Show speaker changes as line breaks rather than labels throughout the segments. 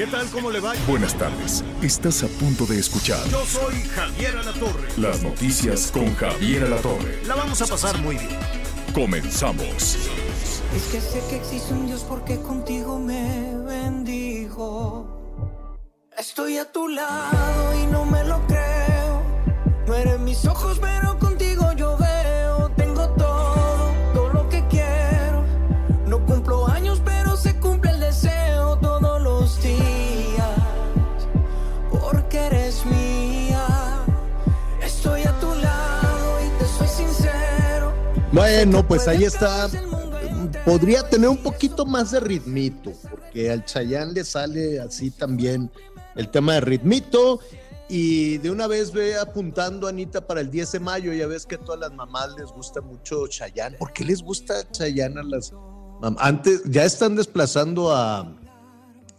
¿Qué tal? ¿Cómo le va?
Buenas tardes. Estás a punto de escuchar
Yo soy Javier Alatorre.
las noticias con Javier Alatorre.
La vamos a pasar muy bien.
Comenzamos.
Es que sé que existe un Dios porque contigo me bendijo. Estoy a tu lado y no me lo creo. No eres mis ojos, pero contigo
Bueno, pues ahí está. Podría tener un poquito más de ritmito, porque al Chayán le sale así también el tema de ritmito. Y de una vez ve apuntando, Anita, para el 10 de mayo. Ya ves que a todas las mamás les gusta mucho Chayán. ¿Por qué les gusta Chayán a las mamás? Antes, ya están desplazando a,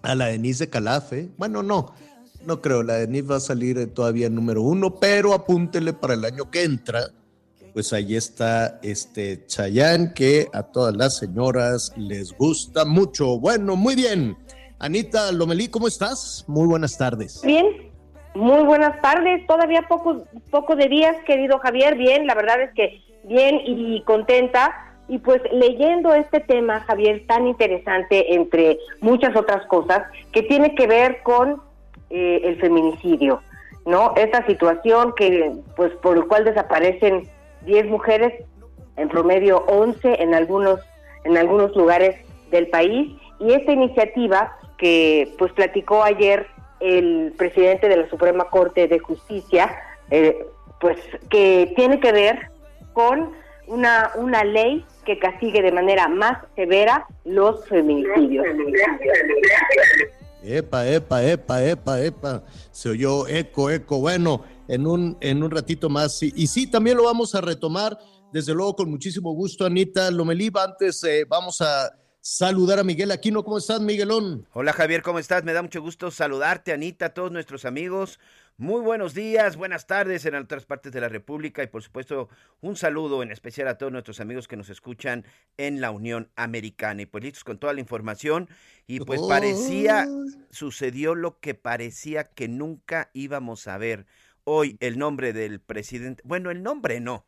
a la Denise de Calafe. Bueno, no, no creo. La Denise va a salir eh, todavía número uno, pero apúntele para el año que entra pues ahí está este Chayán que a todas las señoras les gusta mucho. Bueno, muy bien. Anita Lomelí, ¿cómo estás? Muy buenas tardes.
Bien, muy buenas tardes. Todavía poco, poco de días, querido Javier. Bien, la verdad es que bien y contenta. Y pues leyendo este tema, Javier, tan interesante entre muchas otras cosas, que tiene que ver con eh, el feminicidio, ¿no? Esta situación que, pues, por el cual desaparecen 10 mujeres, en promedio 11 en algunos, en algunos lugares del país. Y esta iniciativa que pues platicó ayer el presidente de la Suprema Corte de Justicia, eh, pues que tiene que ver con una, una ley que castigue de manera más severa los feminicidios.
Epa, epa, epa, epa, epa. Se oyó eco, eco. Bueno, en un, en un ratito más. sí. Y sí, también lo vamos a retomar, desde luego, con muchísimo gusto, Anita Lomelí. Antes eh, vamos a saludar a Miguel Aquino. ¿Cómo estás, Miguelón?
Hola Javier, ¿cómo estás? Me da mucho gusto saludarte, Anita, a todos nuestros amigos. Muy buenos días, buenas tardes en otras partes de la República y por supuesto un saludo en especial a todos nuestros amigos que nos escuchan en la Unión Americana. Y pues listos con toda la información y pues parecía, sucedió lo que parecía que nunca íbamos a ver. Hoy el nombre del presidente, bueno, el nombre no,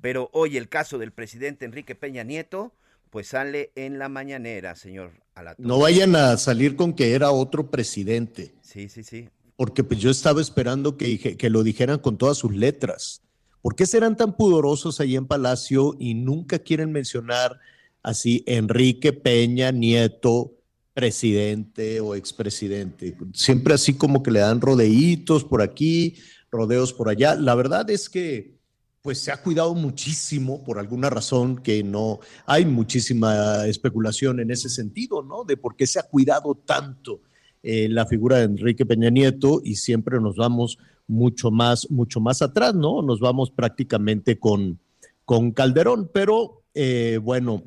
pero hoy el caso del presidente Enrique Peña Nieto, pues sale en la mañanera, señor Alatorre.
No vayan a salir con que era otro presidente,
Sí, sí, sí.
porque pues yo estaba esperando que, que lo dijeran con todas sus letras. ¿Por qué serán tan pudorosos ahí en Palacio y nunca quieren mencionar así Enrique Peña Nieto, presidente o expresidente? Siempre así como que le dan rodeitos por aquí, rodeos por allá. La verdad es que pues se ha cuidado muchísimo por alguna razón que no hay muchísima especulación en ese sentido, ¿no? De por qué se ha cuidado tanto eh, la figura de Enrique Peña Nieto y siempre nos vamos mucho más, mucho más atrás, ¿no? Nos vamos prácticamente con, con Calderón, pero eh, bueno,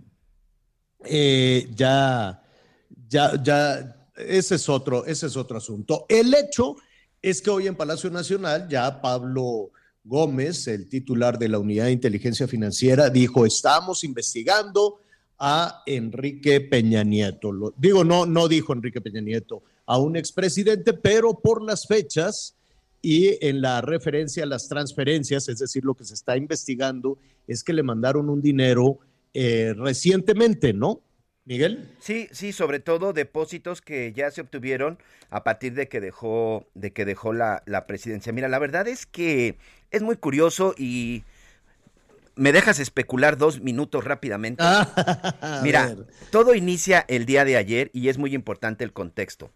eh, ya, ya, ya, ese es otro, ese es otro asunto. El hecho es que hoy en Palacio Nacional ya Pablo Gómez, el titular de la Unidad de Inteligencia Financiera, dijo, estamos investigando a Enrique Peña Nieto. Lo- digo, no, no dijo Enrique Peña Nieto, a un expresidente, pero por las fechas y en la referencia a las transferencias, es decir, lo que se está investigando es que le mandaron un dinero eh, recientemente, ¿no? Miguel.
Sí, sí, sobre todo depósitos que ya se obtuvieron a partir de que dejó, de que dejó la, la presidencia. Mira, la verdad es que es muy curioso y me dejas especular dos minutos rápidamente. Mira, todo inicia el día de ayer y es muy importante el contexto.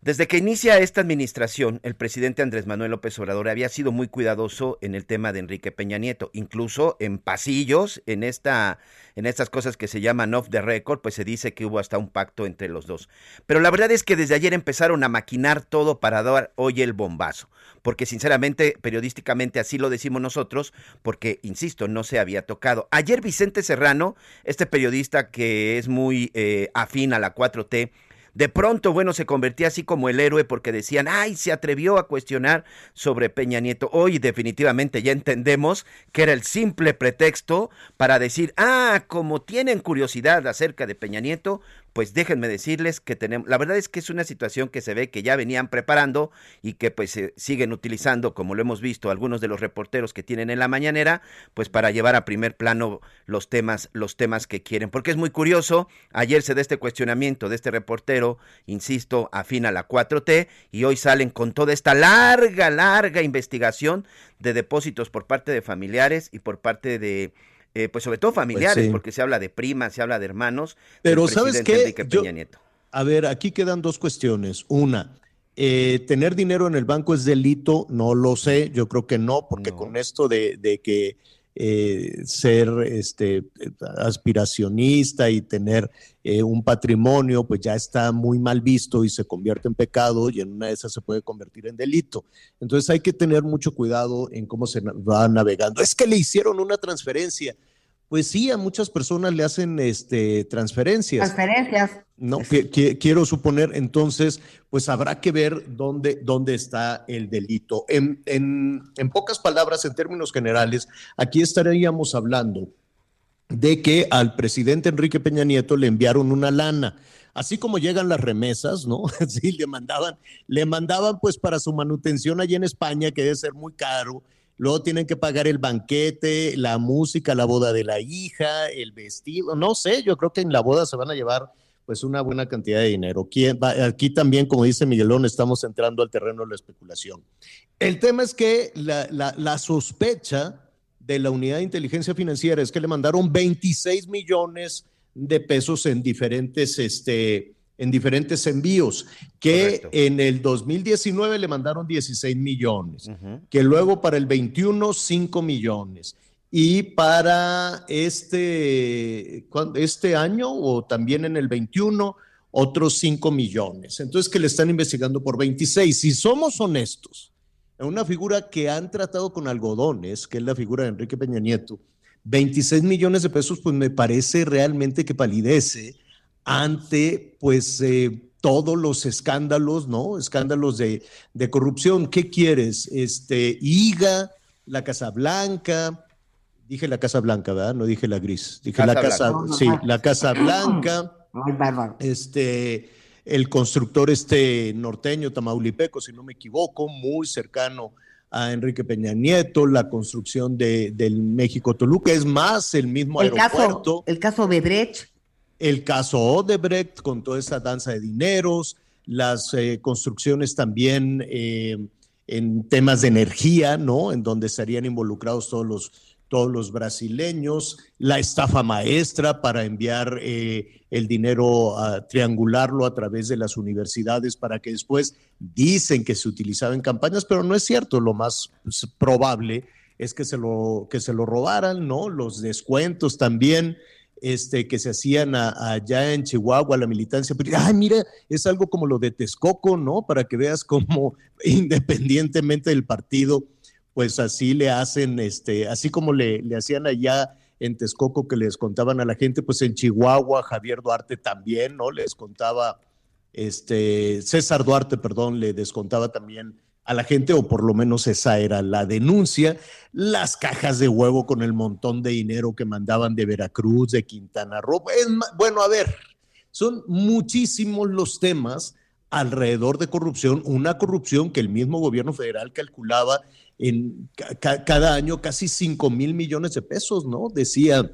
Desde que inicia esta administración, el presidente Andrés Manuel López Obrador había sido muy cuidadoso en el tema de Enrique Peña Nieto, incluso en pasillos, en esta estas cosas que se llaman off the record, pues se dice que hubo hasta un pacto entre los dos. Pero la verdad es que desde ayer empezaron a maquinar todo para dar hoy el bombazo, porque sinceramente, periodísticamente así lo decimos nosotros, porque, insisto, no se había tocado. Ayer Vicente Serrano, este periodista que es muy eh, afín a la 4T, de pronto, bueno, se convertía así como el héroe porque decían, ay, se atrevió a cuestionar sobre Peña Nieto. Hoy definitivamente ya entendemos que era el simple pretexto para decir, ah, como tienen curiosidad acerca de Peña Nieto, pues déjenme decirles que tenemos, la verdad es que es una situación que se ve que ya venían preparando y que pues siguen utilizando, como lo hemos visto algunos de los reporteros que tienen en la mañanera, pues para llevar a primer plano los temas, los temas que quieren. Porque es muy curioso, ayer se da este cuestionamiento de este reportero, insisto, afín a la 4T, y hoy salen con toda esta larga, larga investigación de depósitos por parte de familiares y por parte de eh, pues sobre todo familiares, pues porque se habla de primas, se habla de hermanos.
Pero ¿sabes qué? a ver, aquí quedan dos cuestiones. Una, eh, ¿tener dinero en el banco es delito? No lo sé, yo creo que no, porque con esto de, que eh, ser este, aspiracionista y tener un patrimonio, pues ya está muy mal visto y se convierte en pecado y en una de esas se puede convertir en delito. Entonces hay que tener mucho cuidado en cómo se va navegando. Es que le hicieron una transferencia. Pues sí, a muchas personas le hacen este, transferencias.
Transferencias.
No, quiero suponer, entonces, pues habrá que ver dónde, dónde está el delito. En, en, en pocas palabras, en términos generales, aquí estaríamos hablando de que al presidente Enrique Peña Nieto le enviaron una lana así como llegan las remesas, ¿no? Sí, le mandaban, le mandaban pues para su manutención allí en España, que debe ser muy caro, luego tienen que pagar el banquete, la música, la boda de la hija, el vestido, no sé, yo creo que en la boda se van a llevar pues una buena cantidad de dinero. Aquí, también, como dice Miguelón, estamos entrando al terreno de la especulación. El tema es que la, sospecha de la unidad de inteligencia financiera es que le mandaron 26 millones de pesos en diferentes, este, en diferentes envíos, que en el 2019 le mandaron 16 millones, que luego para el 21 5 millones y para este, este año o también en el 21 otros 5 millones. Entonces que le están investigando por 26. Si somos honestos, en una figura que han tratado con algodones, que es la figura de Enrique Peña Nieto, 26 millones de pesos, pues me parece realmente que palidece ante pues eh, todos los escándalos, ¿no? Escándalos de, corrupción. ¿Qué quieres? Este, IGA, la Casa Blanca, dije la Casa Blanca, ¿verdad? No dije la gris, dije la Casa, sí, la Casa Blanca. Este, el constructor este norteño, Tamaulipeco, si no me equivoco, muy cercano a Enrique Peña Nieto, la construcción de, del México Toluca, es más, el mismo el aeropuerto.
Caso, el caso Bedrech
el caso Odebrecht con toda esa danza de dineros, las eh, construcciones también eh, en temas de energía, ¿no? En donde estarían involucrados todos los, todos los brasileños, la estafa maestra para enviar eh, el dinero, a triangularlo a través de las universidades para que después dicen que se utilizaba en campañas, pero no es cierto, lo más pues, probable es que se lo, que se lo robaran, ¿no? Los descuentos también este, que se hacían allá en Chihuahua, la militancia. Ay, mira, es algo como lo de Texcoco, ¿no? Para que veas cómo independientemente del partido, pues así le hacen, este, así como le, le hacían allá en Texcoco que les contaban a la gente, pues en Chihuahua, Javier Duarte también, ¿no? Les contaba, este, César Duarte, perdón, le descontaba también a la gente, o por lo menos esa era la denuncia, las cajas de huevo con el montón de dinero que mandaban de Veracruz, de Quintana Roo. bueno, a ver, son muchísimos los temas alrededor de corrupción, una corrupción que el mismo gobierno federal calculaba en cada año casi 5 mil millones de pesos, ¿no? Decía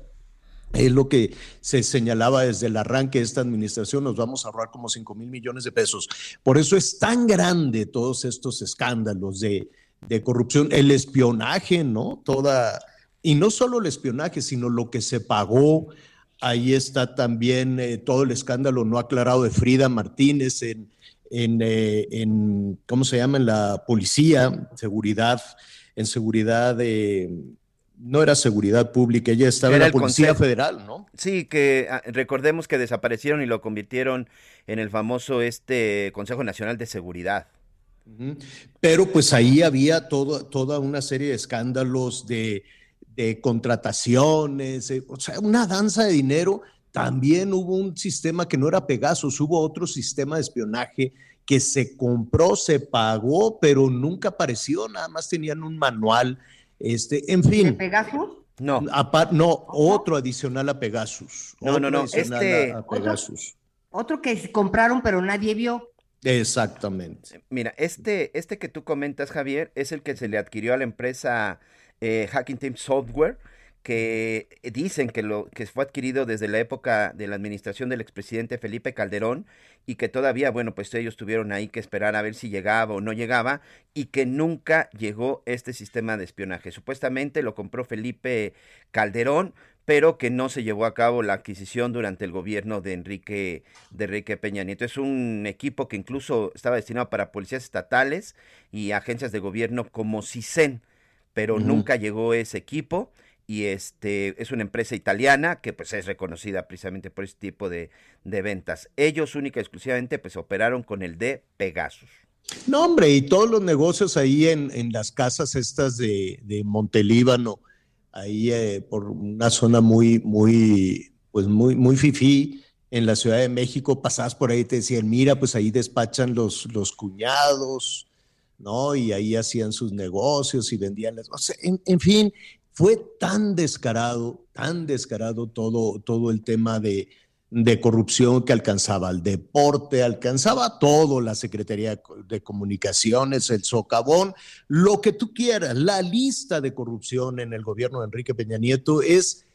es lo que se señalaba desde el arranque de esta administración, nos vamos a ahorrar como 5 mil millones de pesos. Por eso es tan grande todos estos escándalos de, corrupción, el espionaje, ¿no? Toda, y no solo el espionaje, sino lo que se pagó. Ahí está también eh, todo el escándalo no aclarado de Frida Martínez en, en, eh, en, ¿cómo se llama? En la policía, seguridad, en seguridad de... no era seguridad pública, ella estaba en la Policía Federal, ¿no?
Sí, que ah, recordemos que desaparecieron y lo convirtieron en el famoso este Consejo Nacional de Seguridad.
Pero pues ahí había todo, toda una serie de escándalos de, de contrataciones, o sea, una danza de dinero. También hubo un sistema que no era Pegasus, hubo otro sistema de espionaje que se compró, se pagó, pero nunca apareció, nada más tenían un manual. Este, en fin.
¿De Pegasus?
No. no, otro adicional a Pegasus.
No, no, no. Este.
A, Pegasus.
Otro, otro que compraron, pero nadie vio.
Exactamente.
Mira, este, este que tú comentas, Javier, es el que se le adquirió a la empresa eh, Hacking Team Software, que dicen que, lo, que fue adquirido desde la época de la administración del expresidente Felipe Calderón y que todavía, bueno, pues ellos tuvieron ahí que esperar a ver si llegaba o no llegaba y que nunca llegó este sistema de espionaje. Supuestamente lo compró Felipe Calderón, pero que no se llevó a cabo la adquisición durante el gobierno de Enrique, de Enrique Peña Nieto. Es un equipo que incluso estaba destinado para policías estatales y agencias de gobierno como CISEN, pero nunca llegó ese equipo y este es una empresa italiana que pues es reconocida precisamente por este tipo de, ventas. Ellos única y exclusivamente pues operaron con el de Pegasus.
No, hombre, y todos los negocios ahí en, en las casas estas de, de Montelíbano, ahí eh, por una zona muy, muy, pues muy, muy fifí en la Ciudad de México, pasabas por ahí y te decían, mira, pues ahí despachan los, los cuñados, ¿no? Y ahí hacían sus negocios y vendían las... O en, fin, fue tan descarado, tan descarado todo, todo el tema de, corrupción que alcanzaba al deporte, alcanzaba todo, la Secretaría de Comunicaciones, el socavón, lo que tú quieras. La lista de corrupción en el gobierno de Enrique Peña Nieto es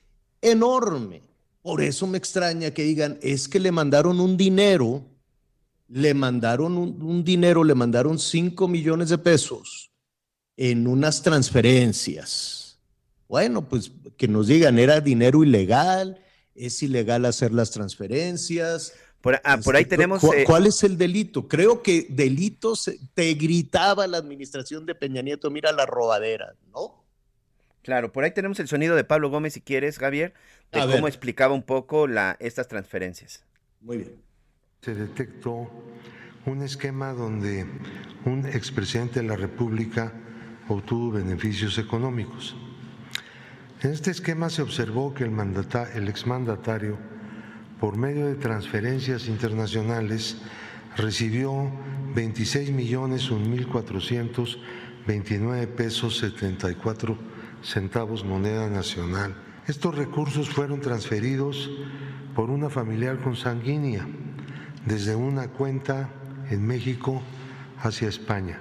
enorme. Por eso me extraña que digan, es que le mandaron un dinero, le mandaron un, dinero, le mandaron 5 millones de pesos en unas transferencias. Bueno, pues que nos digan, era dinero ilegal, es ilegal hacer las transferencias.
Por, ah, por ahí este, tenemos...
Eh, ¿Cuál es el delito? Creo que delitos te gritaba la administración de Peña Nieto, mira la robadera, ¿no?
Claro, por ahí tenemos el sonido de Pablo Gómez, si quieres, Javier, de cómo explicaba un poco la, estas transferencias.
Muy bien.
Se detectó un esquema donde un expresidente de la República obtuvo beneficios económicos. En este esquema se observó que el, exmandatario, por medio de transferencias internacionales, recibió 26 millones mil pesos 74 centavos moneda nacional. Estos recursos fueron transferidos por una familiar consanguínea desde una cuenta en México hacia España.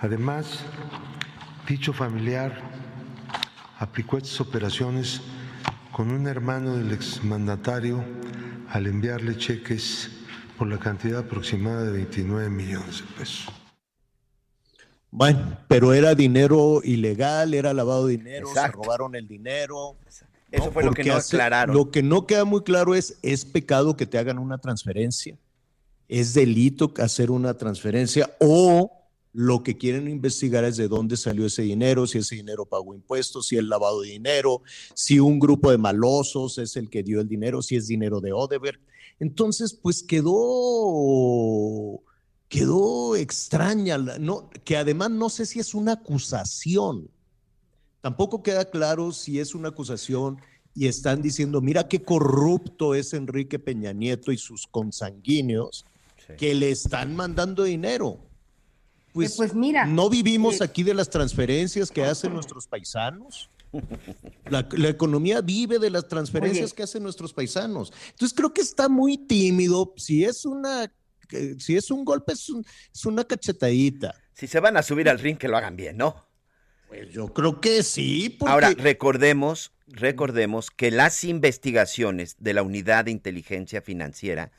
Además, dicho familiar aplicó estas operaciones con un hermano del exmandatario al enviarle cheques por la cantidad aproximada de 29 millones de pesos.
Bueno, pero era dinero ilegal, era lavado de dinero, se robaron el dinero.
Eso fue lo que no aclararon.
Lo que no queda muy claro es, ¿es pecado que te hagan una transferencia? ¿Es delito hacer una transferencia? ¿O lo que quieren investigar es de dónde salió ese dinero, si ese dinero pagó impuestos, si es lavado de dinero, si un grupo de malosos es el que dio el dinero, si es dinero de Odebert. Entonces, pues quedó, quedó extraña, no, que además no sé si es una acusación. Tampoco queda claro si es una acusación y están diciendo, mira qué corrupto es Enrique Peña Nieto y sus consanguíneos que le están mandando dinero. Pues, pues, mira. ¿No vivimos eh, aquí de las transferencias que hacen nuestros paisanos? La, economía vive de las transferencias que hacen nuestros paisanos. Entonces creo que está muy tímido. Si es una, si es un golpe, es, una cachetadita.
Si se van a subir al ring, que lo hagan bien, ¿no?
Pues yo creo que sí.
Ahora, recordemos, recordemos que las investigaciones de la Unidad de Inteligencia Financiera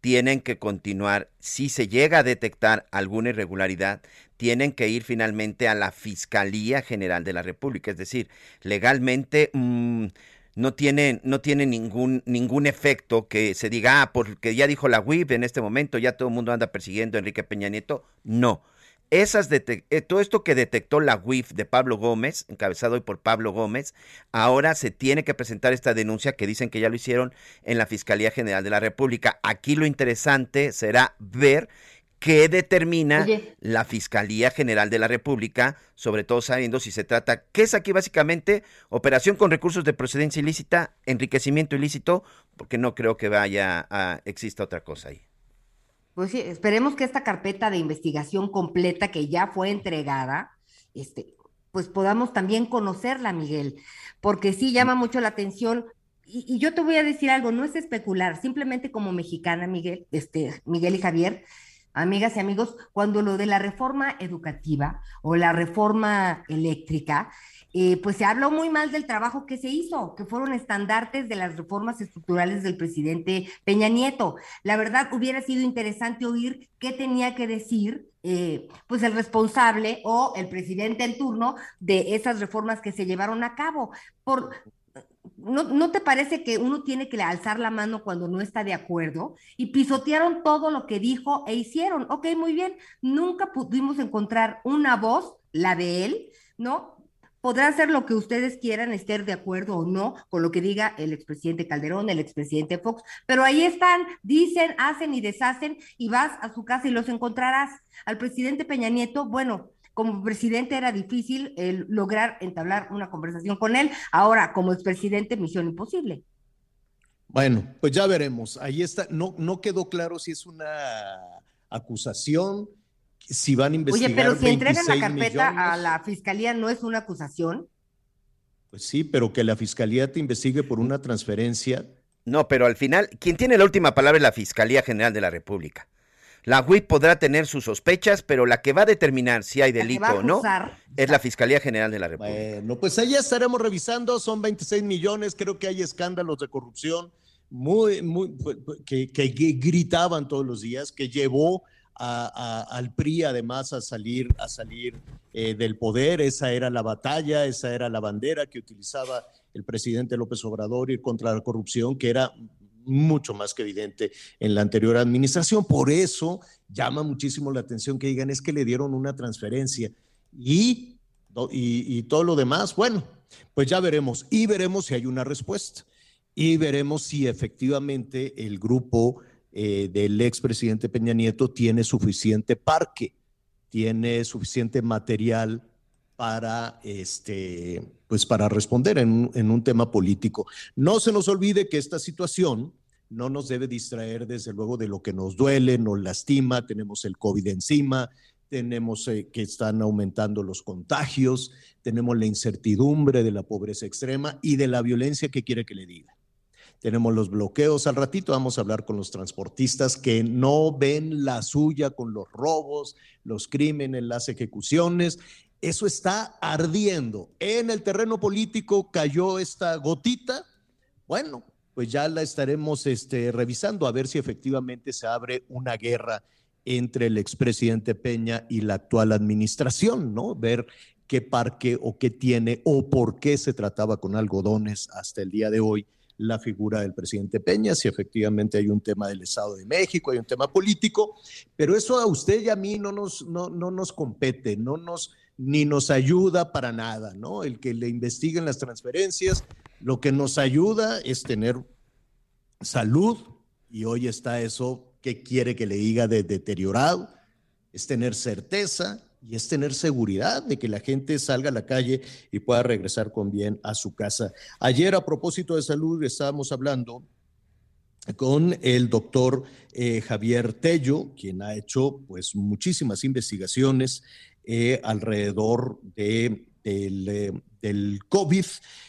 tienen que continuar. Si se llega a detectar alguna irregularidad, tienen que ir finalmente a la Fiscalía General de la República. Es decir, legalmente mm, no tiene, no tiene ningún, ningún efecto que se diga, ah, porque ya dijo la WIP en este momento, ya todo el mundo anda persiguiendo a Enrique Peña Nieto. No. Esas eh, todo esto que detectó la WIF de Pablo Gómez, encabezado hoy por Pablo Gómez, ahora se tiene que presentar esta denuncia que dicen que ya lo hicieron en la Fiscalía General de la República. Aquí lo interesante será ver qué determina la Fiscalía General de la República, sobre todo sabiendo si se trata, ¿qué es aquí básicamente? Operación con recursos de procedencia ilícita, enriquecimiento ilícito, porque no creo que vaya a, exista otra cosa ahí.
Pues sí, esperemos que esta carpeta de investigación completa que ya fue entregada, este, pues podamos también conocerla, Miguel, porque sí llama mucho la atención. Y, y, yo te voy a decir algo, no es especular, simplemente como mexicana, Miguel, este, Miguel y Javier, amigas y amigos, cuando lo de la reforma educativa o la reforma eléctrica, eh, pues se habló muy mal del trabajo que se hizo, que fueron estandartes de las reformas estructurales del presidente Peña Nieto. La verdad, hubiera sido interesante oír qué tenía que decir eh, pues el responsable o el presidente en turno de esas reformas que se llevaron a cabo. Por, ¿no, te parece que uno tiene que alzar la mano cuando no está de acuerdo? Y pisotearon todo lo que dijo e hicieron. Ok, muy bien. Nunca pudimos encontrar una voz, la de él, ¿no? Podrá hacer lo que ustedes quieran, estar de acuerdo o no con lo que diga el expresidente Calderón, el expresidente Fox, pero ahí están, dicen, hacen y deshacen y vas a su casa y los encontrarás. Al presidente Peña Nieto, bueno, como presidente era difícil lograr entablar una conversación con él. Ahora, como expresidente, misión imposible.
Bueno, pues ya veremos. Ahí está. No, no quedó claro si es una acusación, si van a investigar.
Oye, pero si entregan la carpeta a la fiscalía, ¿no es una acusación?
Pues sí, pero que la fiscalía te investigue por una transferencia.
No, pero al final, quien tiene la última palabra es la Fiscalía General de la República. La WIP podrá tener sus sospechas, pero la que va a determinar si hay delito o no es la Fiscalía General de la República.
Bueno, pues ahí estaremos revisando, son 26 millones, creo que hay escándalos de corrupción muy, muy, que, gritaban todos los días, que llevó al PRI además a salir, a salir eh, del poder, esa era la batalla, esa era la bandera que utilizaba el presidente López Obrador ir contra la corrupción, que era mucho más que evidente en la anterior administración. Por eso llama muchísimo la atención que digan es que le dieron una transferencia y, y, todo lo demás, bueno, pues ya veremos. Y veremos si hay una respuesta. Y veremos si efectivamente el grupo eh, del expresidente Peña Nieto tiene suficiente parque, tiene suficiente material para este pues para responder en, un tema político. No se nos olvide que esta situación no nos debe distraer desde luego de lo que nos duele, nos lastima, tenemos el COVID encima, tenemos eh, que están aumentando los contagios, tenemos la incertidumbre de la pobreza extrema y de la violencia que quiere que le diga. Tenemos los bloqueos, al ratito vamos a hablar con los transportistas que no ven la suya con los robos, los crímenes, las ejecuciones. Eso está ardiendo. En el terreno político cayó esta gotita. Bueno, pues ya la estaremos este, revisando a ver si efectivamente se abre una guerra entre el expresidente Peña y la actual administración, ¿no? Ver qué parque o qué tiene o por qué se trataba con algodones hasta el día de hoy la figura del presidente Peña, si efectivamente hay un tema del Estado de México, hay un tema político, pero eso a usted y a mí no nos, no, no nos compete, no nos, ni nos ayuda para nada, ¿no? El que le investiguen las transferencias, lo que nos ayuda es tener salud, y hoy está eso que quiere que le diga de deteriorado, es tener certeza y es tener seguridad de que la gente salga a la calle y pueda regresar con bien a su casa. Ayer a propósito de salud estábamos hablando con el doctor eh, Javier Tello, quien ha hecho pues muchísimas investigaciones eh, alrededor de eh, del, COVID.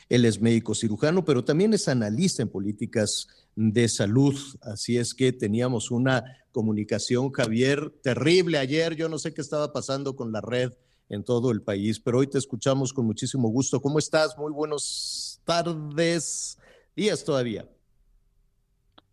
Él es médico cirujano, pero también es analista en políticas de salud. Así es que teníamos una comunicación, Javier, terrible ayer. Yo no sé qué estaba pasando con la red en todo el país, pero hoy te escuchamos con muchísimo gusto. ¿Cómo estás? Muy buenas tardes, días todavía.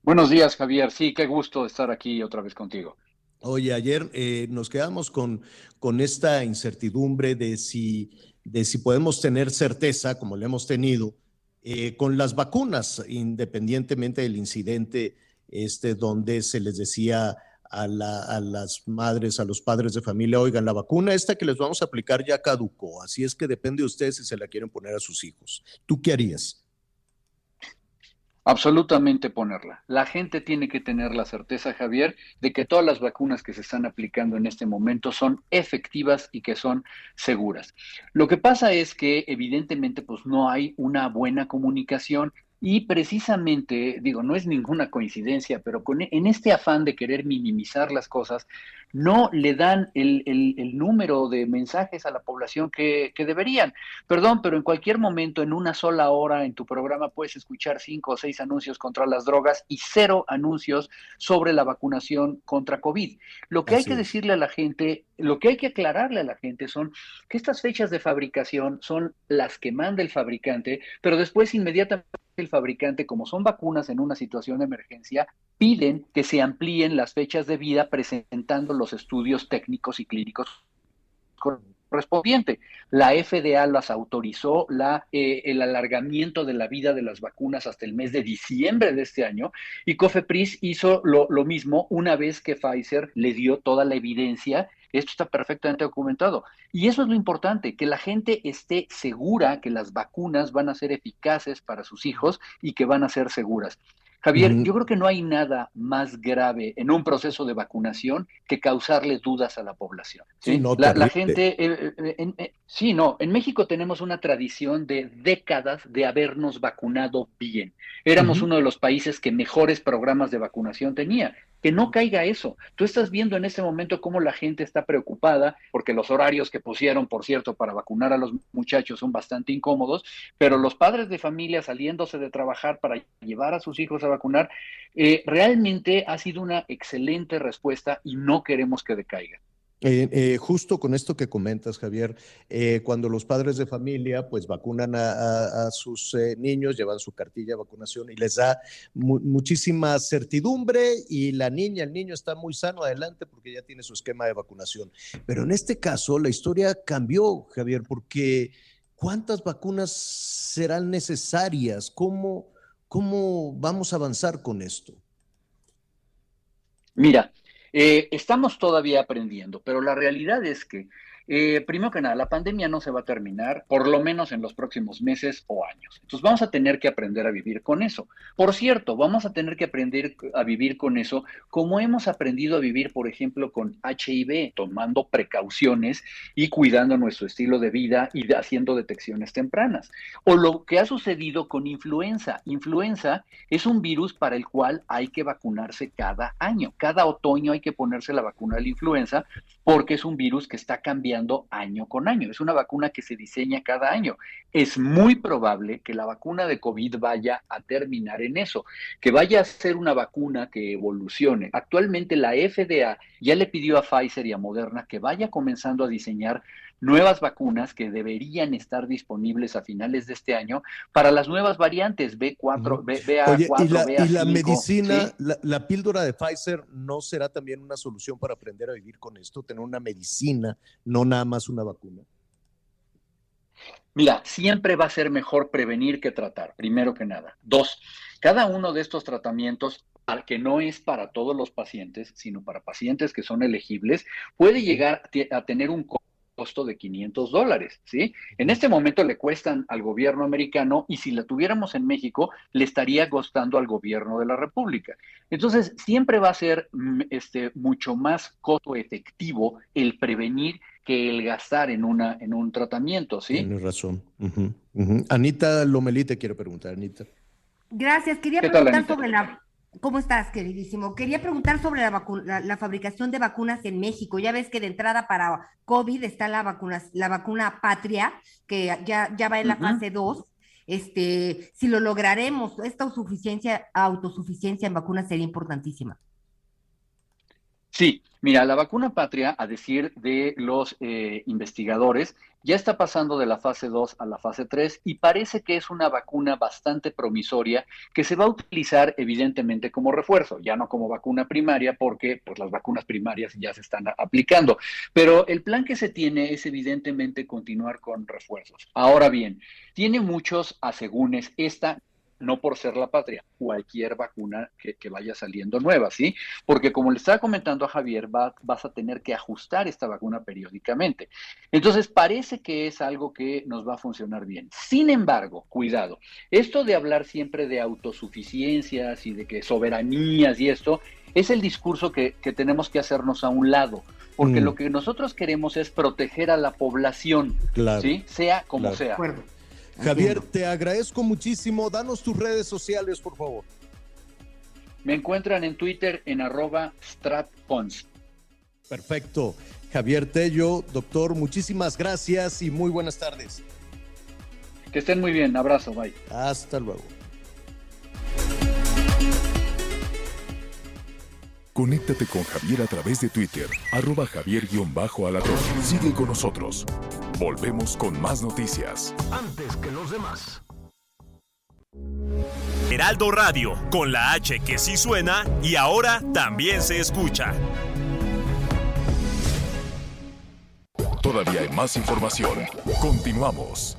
Buenos días, Javier. Sí, qué gusto estar aquí otra vez contigo.
Oye, ayer eh, nos quedamos con, con esta incertidumbre de si de si podemos tener certeza, como le hemos tenido, eh, con las vacunas, independientemente del incidente este, donde se les decía a, las madres, a los padres de familia, oigan, la vacuna esta que les vamos a aplicar ya caducó, así es que depende de ustedes si se la quieren poner a sus hijos. ¿Tú qué harías?
Absolutamente ponerla. La gente tiene que tener la certeza, Javier, de que todas las vacunas que se están aplicando en este momento son efectivas y que son seguras. Lo que pasa es que evidentemente pues no hay una buena comunicación y precisamente, digo, no es ninguna coincidencia, pero con, en este afán de querer minimizar las cosas, no le dan el, número de mensajes a la población que, que, deberían. Perdón, pero en cualquier momento, en una sola hora en tu programa, puedes escuchar cinco o seis anuncios contra las drogas y cero anuncios sobre la vacunación contra COVID. Lo que hay que decirle a la gente, lo que hay que aclararle a la gente son que estas fechas de fabricación son las que manda el fabricante, pero después inmediatamente el fabricante, como son vacunas en una situación de emergencia, piden que se amplíen las fechas de vida presentando los estudios técnicos y clínicos correspondientes. La FDA las autorizó eh, el alargamiento de la vida de las vacunas hasta el mes de diciembre de este año y Cofepris hizo lo, lo mismo una vez que Pfizer le dio toda la evidencia esto está perfectamente documentado. Y eso es lo importante, que la gente esté segura que las vacunas van a ser eficaces para sus hijos y que van a ser seguras. Javier, yo creo que no hay nada más grave en un proceso de vacunación que causarle dudas a la población. ¿sí? la, gente, eh, eh, eh, sí, no, en México tenemos una tradición de décadas de habernos vacunado bien. Éramos uno de los países que mejores programas de vacunación tenía que no caiga eso. Tú estás viendo en este momento cómo la gente está preocupada, porque los horarios que pusieron, por cierto, para vacunar a los muchachos son bastante incómodos, pero los padres de familia saliéndose de trabajar para llevar a sus hijos a vacunar, eh, realmente ha sido una excelente respuesta y no queremos que decaiga.
Eh, eh, justo con esto que comentas, Javier, eh, cuando los padres de familia pues vacunan a, sus niños, llevan su cartilla de vacunación y les da muchísima certidumbre y la niña, el niño está muy sano adelante porque ya tiene su esquema de vacunación. Pero en este caso la historia cambió, Javier, porque ¿cuántas vacunas serán necesarias? ¿Cómo, cómo vamos a avanzar con esto?
Mira, eh, estamos todavía aprendiendo, pero la realidad es que eh, primero que nada, la pandemia no se va a terminar, por lo menos en los próximos meses o años. Entonces vamos a tener que aprender a vivir con eso. Por cierto, vamos a tener que aprender a vivir con eso como hemos aprendido a vivir, por ejemplo, con HIV, tomando precauciones y cuidando nuestro estilo de vida y haciendo detecciones tempranas. O lo que ha sucedido con influenza. Influenza es un virus para el cual hay que vacunarse cada año. Cada otoño hay que ponerse la vacuna de la influenza porque es un virus que está cambiando año con año. Es una vacuna que se diseña cada año. Es muy probable que la vacuna de COVID vaya a terminar en eso, que vaya a ser una vacuna que evolucione. Actualmente la FDA ya le pidió a Pfizer y a Moderna que vaya comenzando a diseñar nuevas vacunas que deberían estar disponibles a finales de este año para las nuevas variantes B4, BA4,
y la, y la medicina, la, píldora de Pfizer no será también una solución para aprender a vivir con esto, tener una medicina, no nada más una vacuna.
Mira, siempre va a ser mejor prevenir que tratar, primero que nada. Dos, cada uno de estos tratamientos que no es para todos los pacientes, sino para pacientes que son elegibles, puede llegar a tener un costo de 500 dólares, ¿sí? En este momento le cuestan al gobierno americano y si la tuviéramos en México, le estaría costando al gobierno de la República. Entonces, siempre va a ser mm, este, mucho más costo efectivo el prevenir que el gastar en, una, en un tratamiento, ¿sí?
Tienes razón. Anita Lomelí te quiero preguntar, Anita.
Gracias. Quería preguntar sobre la ¿Cómo estás, queridísimo? Quería preguntar sobre la, la, fabricación de vacunas en México. Ya ves que de entrada para COVID está la vacuna, la vacuna Patria, que ya, ya va en la fase 2. Este, si lo lograremos, esta autosuficiencia, autosuficiencia en vacunas sería importantísima.
Sí, mira, la vacuna patria, a decir de los eh, investigadores, ya está pasando de la fase 2 a la fase 3 y parece que es una vacuna bastante promisoria que se va a utilizar evidentemente como refuerzo, ya no como vacuna primaria porque pues, las vacunas primarias ya se están aplicando. Pero el plan que se tiene es evidentemente continuar con refuerzos. Ahora bien, tiene muchos asegúnes esta no por ser la patria, cualquier vacuna que, vaya saliendo nueva, ¿sí? Porque como le estaba comentando a Javier, vas a tener que ajustar esta vacuna periódicamente. Entonces, parece que es algo que nos va a funcionar bien. Sin embargo, cuidado, esto de hablar siempre de autosuficiencias y de que soberanías y esto, es el discurso que, tenemos que hacernos a un lado, porque mm. lo que nosotros queremos es proteger a la población, ¿sí? Sea como sea.
Javier, te agradezco muchísimo. Danos tus redes sociales, por favor.
Me encuentran en Twitter en arroba stratpons.
Perfecto. Javier Tello, doctor, muchísimas gracias y muy buenas tardes.
Que estén muy bien. Abrazo, bye.
Hasta luego.
Conéctate con Javier a través de Twitter, arroba javier-alatón. Sigue con nosotros. Volvemos con más noticias.
Antes que los demás.
Heraldo Radio, con la H que sí suena y ahora también se escucha.
Todavía hay más información. Continuamos.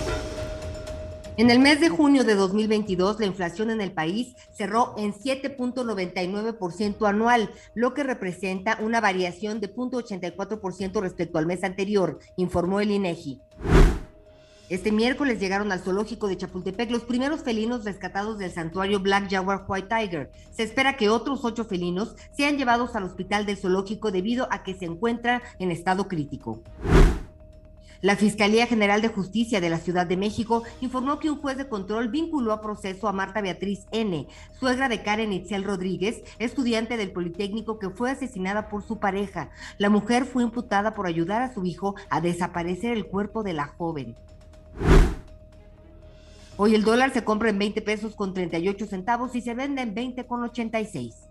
En el mes de junio de 2022, la inflación en el país cerró en 7.99% anual, lo que representa una variación de 0.84% respecto al mes anterior, informó el INEGI. Este miércoles llegaron al zoológico de Chapultepec los primeros felinos rescatados del santuario Black Jaguar White Tiger. Se espera que otros ocho felinos sean llevados al hospital del zoológico debido a que se encuentran en estado crítico. La Fiscalía General de Justicia de la Ciudad de México informó que un juez de control vinculó a proceso a Marta Beatriz N., suegra de Karen Itzel Rodríguez, estudiante del Politécnico que fue asesinada por su pareja. La mujer fue imputada por ayudar a su hijo a desaparecer el cuerpo de la joven. Hoy el dólar se compra en 20 pesos con 38 centavos y se vende en 20 con 86.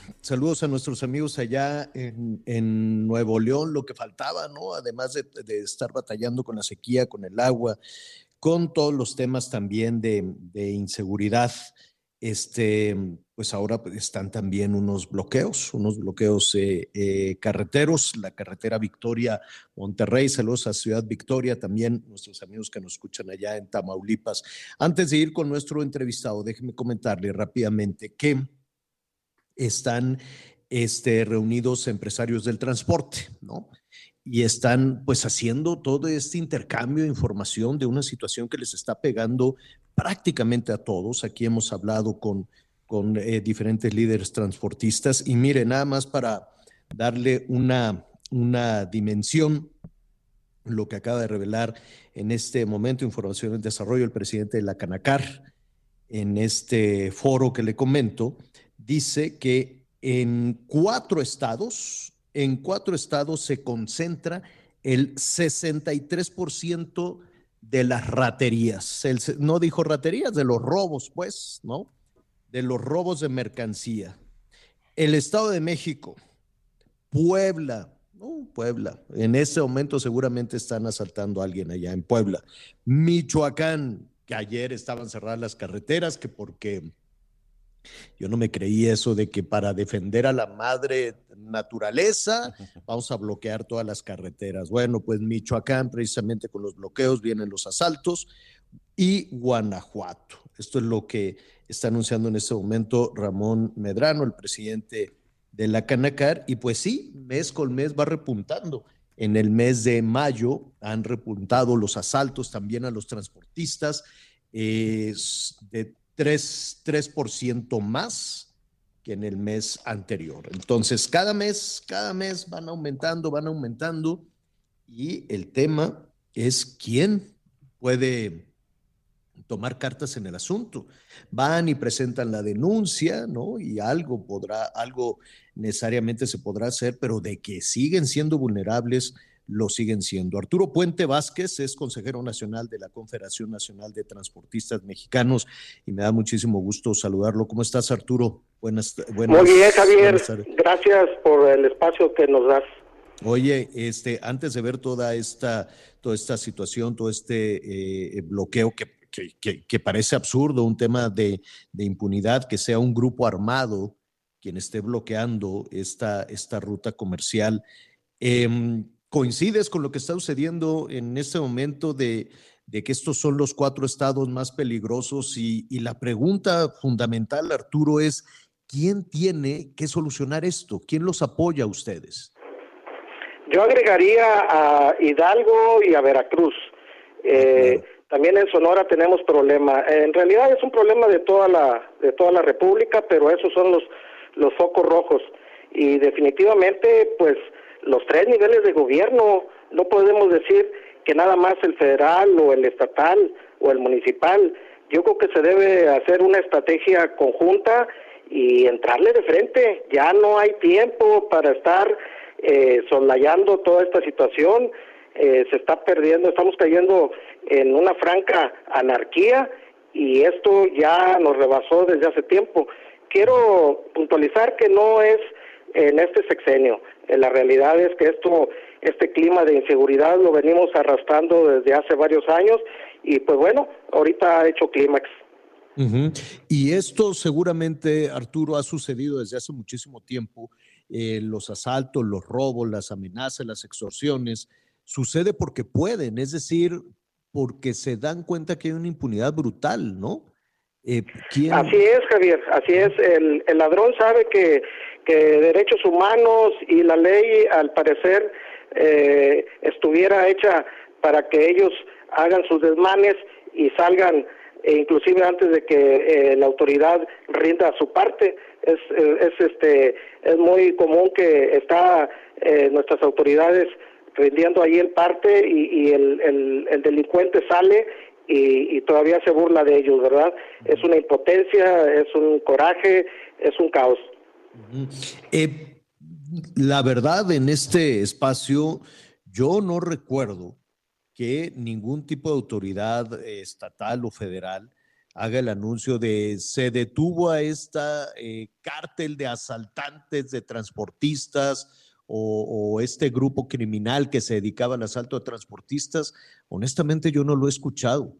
Saludos a nuestros amigos allá en, Nuevo León, lo que faltaba, ¿no? Además de, estar batallando con la sequía, con el agua, con todos los temas también de, inseguridad, este, pues ahora están también unos bloqueos, unos bloqueos eh, eh, carreteros, la carretera Victoria Monterrey, saludos a Ciudad Victoria, también nuestros amigos que nos escuchan allá en Tamaulipas. Antes de ir con nuestro entrevistado, déjeme comentarle rápidamente que están este, reunidos empresarios del transporte, ¿no? Y están pues haciendo todo este intercambio de información de una situación que les está pegando prácticamente a todos. Aquí hemos hablado con, con eh, diferentes líderes transportistas y mire, nada más para darle una, una dimensión, lo que acaba de revelar en este momento Información en Desarrollo el presidente de la Canacar, en este foro que le comento, dice que en cuatro estados, en cuatro estados se concentra el 63% de las raterías. no dijo raterías, de los robos, pues, ¿no? De los robos de mercancía. El Estado de México, Puebla, Puebla, en este momento seguramente están asaltando a alguien allá en Puebla. Michoacán, que ayer estaban cerradas las carreteras, que porque yo no me creí eso de que para defender a la madre naturaleza vamos a bloquear todas las carreteras. Bueno, pues Michoacán, precisamente con los bloqueos, vienen los asaltos y Guanajuato. Esto es lo que está anunciando en este momento Ramón Medrano, el presidente de la Canacar, y pues sí, mes con mes va repuntando. En el mes de mayo han repuntado los asaltos también a los transportistas de 3%, 3 más que en el mes anterior. Entonces, cada mes, cada mes van aumentando, van aumentando y el tema es quién puede tomar cartas en el asunto. Van y presentan la denuncia, ¿no? Y algo podrá, algo necesariamente se podrá hacer, pero de que siguen siendo vulnerables, lo siguen siendo. Arturo Puente Vázquez es consejero nacional de la Confederación Nacional de Transportistas Mexicanos y me da muchísimo gusto saludarlo. ¿Cómo estás, Arturo?
Buenas, buenas Muy bien, Javier. Gracias por el espacio que nos das.
Oye, este, antes de ver toda esta, toda esta situación, todo este eh, bloqueo que, que, que, parece absurdo, un tema de, de impunidad, que sea un grupo armado quien esté bloqueando esta, esta ruta comercial. Eh, ¿Coincides con lo que está sucediendo en este momento de, que estos son los cuatro estados más peligrosos? Y, la pregunta fundamental, Arturo, es, ¿quién tiene que solucionar esto? ¿Quién los apoya a ustedes?
Yo agregaría a Hidalgo y a Veracruz. Eh, también en Sonora tenemos problemas. En realidad es un problema de toda la de toda la República, pero esos son los los focos rojos y definitivamente pues los tres niveles de gobierno. No podemos decir que nada más el federal o el estatal o el municipal. Yo creo que se debe hacer una estrategia conjunta y entrarle de frente. Ya no hay tiempo para estar eh, soslayando toda esta situación. Eh, se está perdiendo, estamos cayendo en una franca anarquía y esto ya nos rebasó desde hace tiempo. Quiero puntualizar que no es en este sexenio. Eh, la realidad es que esto, este clima de inseguridad lo venimos arrastrando desde hace varios años y pues bueno, ahorita ha hecho clímax.
Y esto seguramente, Arturo, ha sucedido desde hace muchísimo tiempo. Eh, los asaltos, los robos, las amenazas, las extorsiones, sucede porque pueden, es decir, porque se dan cuenta que hay una impunidad brutal, ¿no?
Eh, así es, Javier, así es. El, el ladrón sabe que que derechos humanos y la ley al parecer eh, estuviera hecha para que ellos hagan sus desmanes y salgan e inclusive antes de que eh, la autoridad rinda su parte es, es este es muy común que está eh, nuestras autoridades rindiendo ahí el parte y, y el, el, el, delincuente sale y, y, todavía se burla de ellos, ¿verdad? Es una impotencia, es un coraje, es un caos.
Eh, la verdad, en este espacio, yo no recuerdo que ningún tipo de autoridad eh, estatal o federal haga el anuncio de se detuvo a esta eh, cártel de asaltantes, de transportistas o, o, este grupo criminal que se dedicaba al asalto a transportistas. Honestamente, yo no lo he escuchado.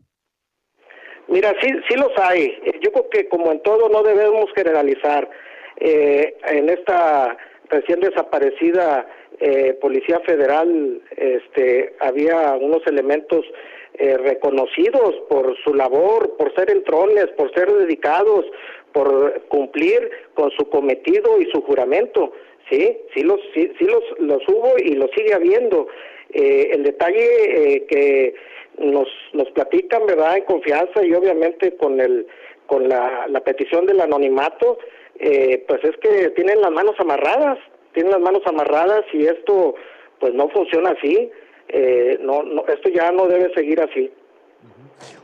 Mira, sí, sí los hay. Yo creo que como en todo no debemos generalizar eh, en esta recién desaparecida eh, Policía Federal este, había unos elementos eh, reconocidos por su labor, por ser entrones, por ser dedicados, por cumplir con su cometido y su juramento. Sí, sí los, sí, los, los hubo y los sigue habiendo. Eh, el detalle eh, que nos, nos platican, ¿verdad?, en confianza y obviamente con, el, con la, la petición del anonimato, eh, pues es que tienen las manos amarradas, tienen las manos amarradas y esto pues no funciona así, eh, no, no, esto ya no debe seguir así.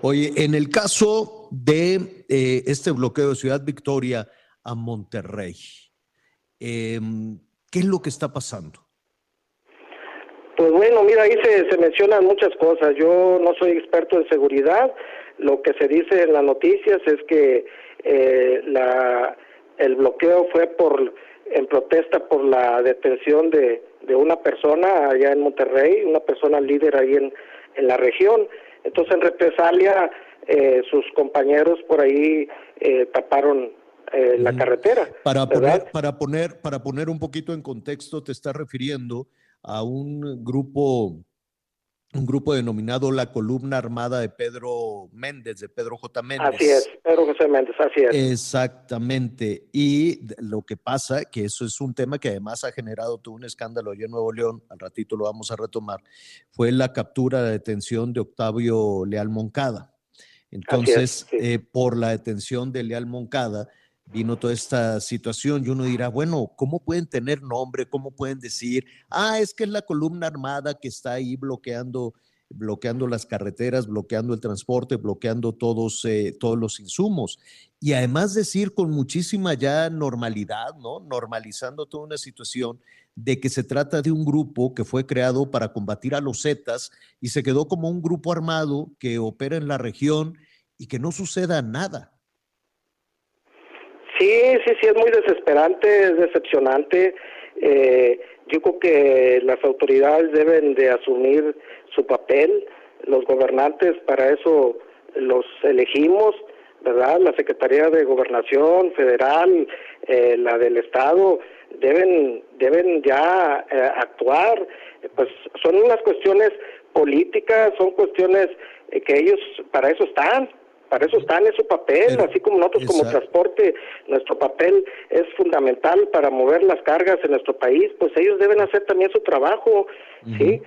Oye, en el caso de eh, este bloqueo de Ciudad Victoria a Monterrey, em, ¿qué es lo que está pasando?
Pues bueno, mira, ahí se, se mencionan muchas cosas. Yo no soy experto en seguridad. Lo que se dice en las noticias es que eh, la, el bloqueo fue por en protesta por la detención de, de una persona allá en Monterrey, una persona líder ahí en, en la región. Entonces, en represalia, eh, sus compañeros por ahí eh, taparon eh, la carretera.
Para poner, para, poner, para poner un poquito en contexto, te estás refiriendo a un grupo un grupo denominado la Columna Armada de Pedro Méndez, de Pedro J. Méndez.
Así es, Pedro José Méndez, así es.
Exactamente. Y lo que pasa, que eso es un tema que además ha generado todo un escándalo allá en Nuevo León, al ratito lo vamos a retomar, fue la captura, la detención de Octavio Leal Moncada. Entonces, eh, por la detención de Leal Moncada, vino toda esta situación y uno dirá, bueno, ¿cómo pueden tener nombre? ¿Cómo pueden decir, ah, es que es la columna armada que está ahí bloqueando, bloqueando las carreteras, bloqueando el transporte, bloqueando todos, eh, todos los insumos? Y además decir con muchísima ya normalidad, ¿no? Normalizando toda una situación de que se trata de un grupo que fue creado para combatir a los Zetas y se quedó como un grupo armado que opera en la región y que no suceda nada.
Sí, sí, sí, es muy desesperante, es decepcionante. Eh, yo creo que las autoridades deben de asumir su papel, los gobernantes para eso los elegimos, ¿verdad? La Secretaría de Gobernación Federal, eh, la del Estado, deben, deben ya eh, actuar. Pues son unas cuestiones políticas, son cuestiones que ellos para eso están, para eso están, en su papel, así como nosotros como transporte, nuestro papel es fundamental para mover las cargas en nuestro país, pues ellos deben hacer también su trabajo, ¿sí?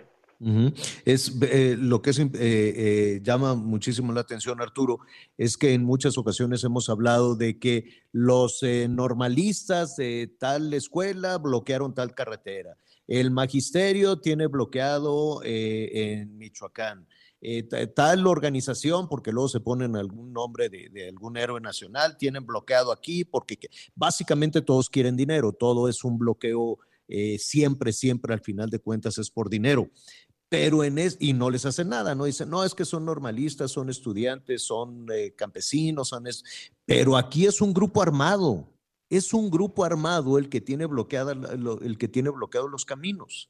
Es eh, lo que es, eh, eh, llama muchísimo la atención, Arturo, es que en muchas ocasiones hemos hablado de que los normalistas de tal escuela bloquearon tal carretera. El magisterio tiene bloqueado en Michoacán. Eh, tal organización, porque luego se ponen algún nombre de, algún héroe nacional, tienen bloqueado aquí, porque básicamente todos quieren dinero, todo es un bloqueo eh, siempre, siempre al final de cuentas es por dinero. Pero en es, y no les hacen nada, ¿no? Dicen, no, es que son normalistas, son estudiantes, son eh, campesinos, son es, pero aquí es un grupo armado, es un grupo armado el que tiene bloqueada, el que tiene bloqueados los caminos.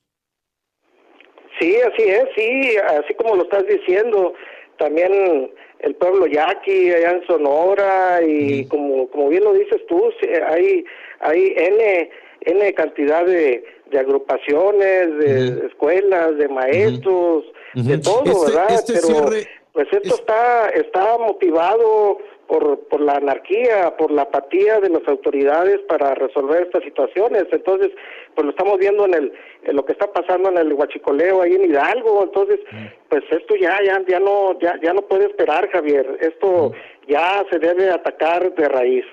Sí, así es, sí, así como lo estás diciendo, también el pueblo yaqui allá en Sonora y como, como bien lo dices tú, hay, hay N, N cantidad de, de agrupaciones, de escuelas, de maestros, de todo, este, ¿verdad?
Este
Pero pues esto está, está motivado por, por la anarquía, por la apatía de las autoridades para resolver estas situaciones. Entonces, pues lo estamos viendo en, el, en lo que está pasando en el huachicoleo ahí en Hidalgo. Entonces, pues esto ya, ya, ya no, ya, ya no puede esperar, Javier. Esto ya se debe atacar de raíz.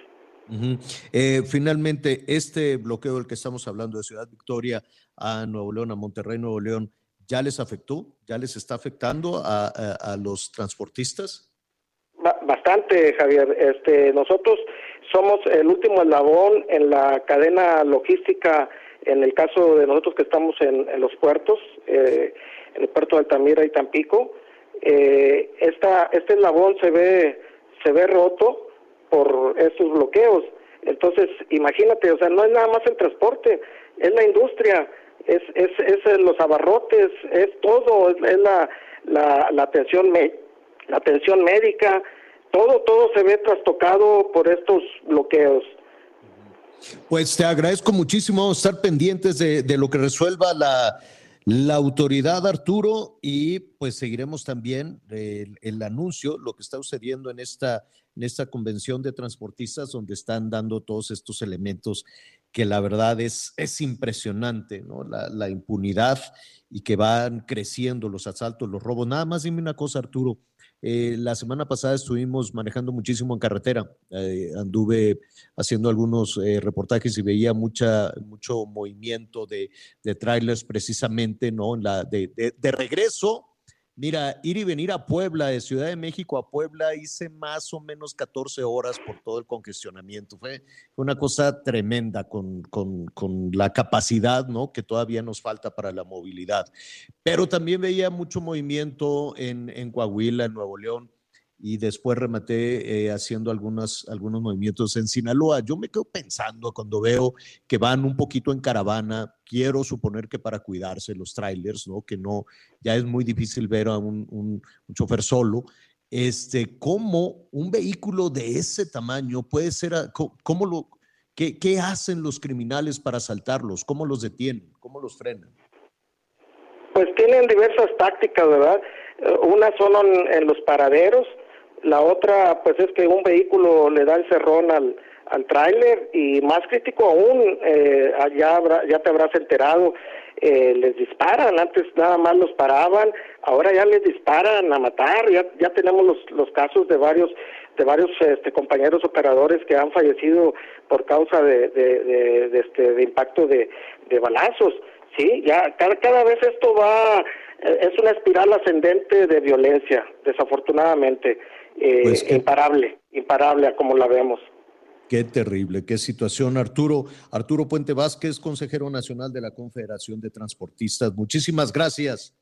Eh, finalmente, este bloqueo del que estamos hablando de Ciudad Victoria a Nuevo León, a Monterrey, Nuevo León, ¿ya les afectó? ¿Ya les está afectando a, a los transportistas?
Bastante, Javier. Este, nosotros somos el último eslabón en la cadena logística. En el caso de nosotros que estamos en, los puertos, eh, en el puerto de Altamira y Tampico, eh, esta, este eslabón se ve se ve roto por estos bloqueos. Entonces, imagínate, o sea, no es nada más el transporte, es la industria, es, es, es los abarrotes, es todo, es, la, la, la atención la atención médica, todo, todo se ve trastocado por estos bloqueos.
Pues te agradezco muchísimo, estar pendientes de, lo que resuelva la, la, autoridad, Arturo, y pues seguiremos también el, anuncio, lo que está sucediendo en esta, en esta convención de transportistas, donde están dando todos estos elementos que la verdad es, es impresionante, ¿no? La impunidad y que van creciendo los asaltos, los robos. Nada más dime una cosa, Arturo. Eh, la semana pasada estuvimos manejando muchísimo en carretera. Eh, anduve haciendo algunos eh, reportajes y veía mucha, mucho movimiento de, de trailers precisamente, ¿no? la, de, de regreso Mira, ir y venir a Puebla, de Ciudad de México a Puebla, hice más o menos 14 horas por todo el congestionamiento. Fue, una cosa tremenda con, con, con, la capacidad ¿no? que todavía nos falta para la movilidad. Pero también veía mucho movimiento en, en Coahuila, en Nuevo León y después rematé eh, haciendo algunos, algunos movimientos en Sinaloa. Yo me quedo pensando cuando veo que van un poquito en caravana, quiero suponer que para cuidarse los trailers, ¿no? Que no, ya es muy difícil ver a un, un, chofer solo. Este, ¿Cómo un vehículo de ese tamaño puede ser, cómo, lo, qué, qué hacen los criminales para asaltarlos? ¿Cómo los detienen? ¿Cómo los frenan?
Pues tienen diversas tácticas, ¿verdad? Eh, Una son en los paraderos, la otra pues es que un vehículo le da el cerrón al, al tráiler y más crítico aún, eh, ya, habrá- ya te habrás enterado, eh, les disparan, antes nada más los paraban, ahora ya les disparan a matar, ya, ya tenemos los, los casos de varios de varios este, compañeros operadores que han fallecido por causa de, de, de- de este, de impacto de, de balazos, sí, ya cada, cada vez esto va, eh, es una espiral ascendente de violencia, desafortunadamente, eh,
Pues
imparable, imparable a como la vemos.
Qué terrible, qué situación, Arturo. Arturo Puente Vázquez, consejero nacional de la Confederación de Transportistas. Muchísimas gracias.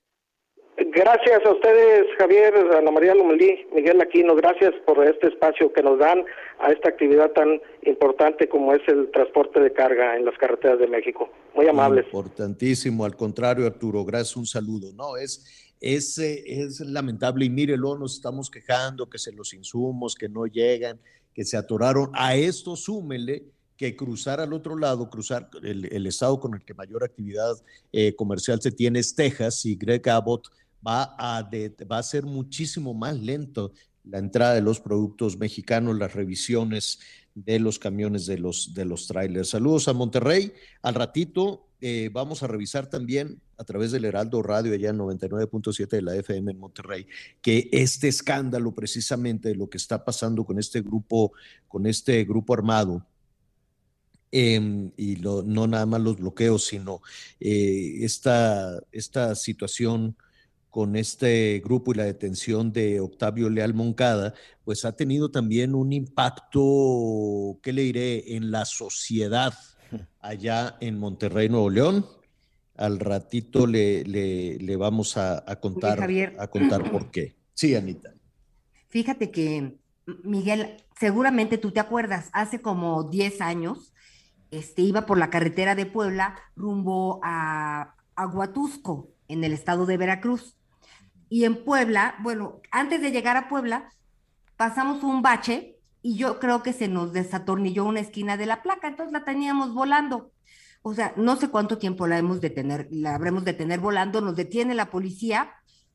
Gracias a ustedes, Javier, Ana María Lomelí, Miguel Aquino, gracias por este espacio que nos dan a esta actividad tan importante como es el transporte de carga en las carreteras de México. Muy amables.
Importantísimo, al contrario, Arturo, gracias, un saludo. No, es, es, es lamentable y mírelo, nos estamos quejando que se los insumos, que no llegan, que se atoraron. A esto súmele que cruzar al otro lado, cruzar el, estado con el que mayor actividad eh, comercial se tiene es Texas y Greg Abbott va a, va a ser muchísimo más lento la entrada de los productos mexicanos, las revisiones de los camiones de los, de los trailers. Saludos a Monterrey. Al ratito eh, vamos a revisar también a través del Heraldo Radio, allá en 99.7 de la FM en Monterrey, que este escándalo precisamente de lo que está pasando con este grupo, con este grupo armado, em, y lo- no nada más los bloqueos, sino eh, esta, esta situación con este grupo y la detención de Octavio Leal Moncada, pues ha tenido también un impacto, ¿qué le diré?, en la sociedad allá en Monterrey, Nuevo León. Al ratito le, le- le vamos a, a contar,
Javier.
a contar por qué. Sí, Anita.
Fíjate que, M- Miguel, seguramente tú te acuerdas, hace como 10 años, este, iba por la carretera de Puebla rumbo a, a Huatusco, en el estado de Veracruz. Y en Puebla, bueno, antes de llegar a Puebla, pasamos un bache y yo creo que se nos desatornilló una esquina de la placa, entonces la teníamos volando. O sea, no sé cuánto tiempo la hemos de tener, la habremos de tener volando, nos detiene la policía,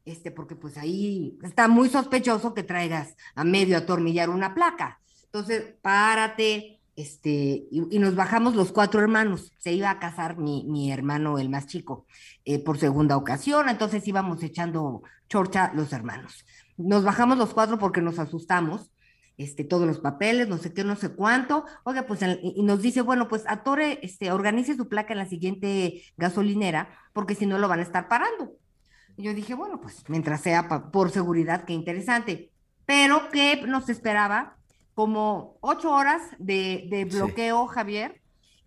este, porque pues ahí está muy sospechoso que traigas a medio atornillar una placa. Entonces, párate, este, y, nos bajamos los cuatro hermanos. Se iba a casar mi, mi hermano, el más chico, eh, por segunda ocasión, entonces íbamos echando chorcha los hermanos. Nos bajamos los cuatro porque nos asustamos este, todos los papeles, no sé qué, no sé cuánto. Oiga, pues, y nos dice, bueno, pues atore, este, organice su placa en la siguiente gasolinera, porque si no lo van a estar parando. Y yo dije, bueno, pues mientras sea pa- por seguridad, qué interesante. Pero que nos esperaba como ocho horas de, de bloqueo, Javier,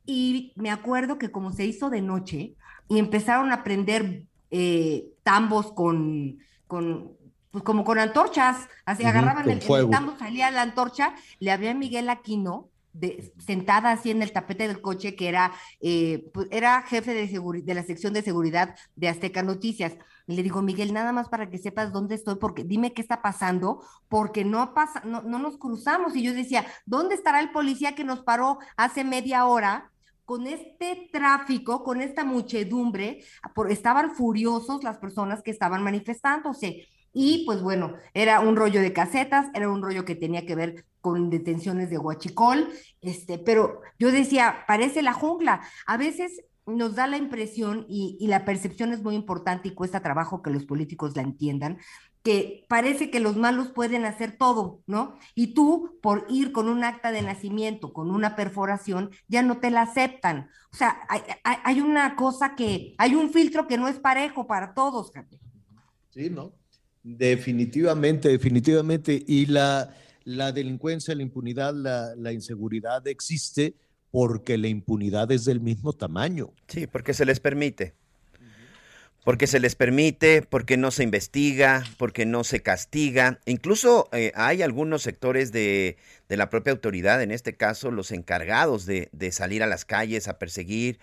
y me acuerdo que como se hizo de noche y empezaron a prender eh, tambos con, con, pues como con antorchas, así agarraban el,
fuego.
salía la antorcha, le había a Miguel Aquino de, sentada así en el tapete del coche, que era, eh, pues, era jefe de, de la sección de seguridad de Azteca Noticias. Y le digo, Miguel, nada más para que sepas dónde estoy, porque dime qué está pasando, porque no pasa, no, no nos cruzamos. Y yo decía, ¿dónde estará el policía que nos paró hace media hora? Con este tráfico, con esta muchedumbre, por, estaban furiosos las personas que estaban manifestándose. Y pues bueno, era un rollo de casetas, era un rollo que tenía que ver con detenciones de huachicol, este, pero yo decía, parece la jungla. A veces nos da la impresión, y, la percepción es muy importante y cuesta trabajo que los políticos la entiendan, que parece que los malos pueden hacer todo, ¿no? Y tú, por ir con un acta de nacimiento, con una perforación, ya no te la aceptan. O sea, hay, hay- hay una cosa que, hay un filtro que no es parejo para todos, Javier.
Sí, ¿no? Definitivamente, definitivamente. Y la, la delincuencia, la impunidad, la, la inseguridad existe porque la impunidad es del mismo tamaño.
Sí, porque se les permite. Porque se les permite, porque no se investiga, porque no se castiga. Incluso eh, hay algunos sectores de, de la propia autoridad, en este caso los encargados de, de salir a las calles a perseguir.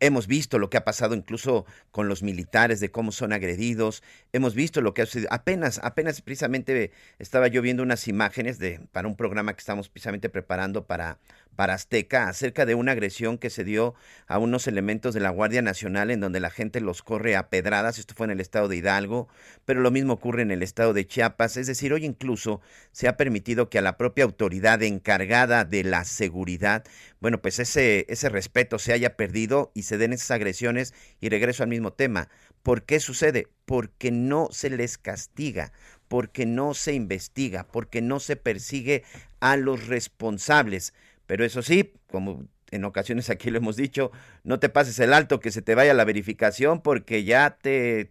hemos visto lo que ha pasado incluso con los militares, de cómo son agredidos. Hemos visto lo que ha sucedido. Apenas, apenas precisamente estaba yo viendo unas imágenes de, para un programa que estamos precisamente preparando para, para Azteca acerca de una agresión que se dio a unos elementos de la Guardia Nacional en donde la gente los corre a pedradas. Esto fue en el estado de Hidalgo, pero lo mismo ocurre en el estado de Chiapas. Es decir, hoy incluso se ha permitido que a la propia autoridad encargada de la seguridad, bueno, pues ese, ese respeto se haya perdido y se den esas agresiones. Y regreso al mismo tema. ¿Por qué sucede? Porque no se les castiga, porque no se investiga, porque no se persigue a los responsables. Pero eso sí, como en ocasiones aquí lo hemos dicho, no te pases el alto, que se te vaya la verificación porque ya te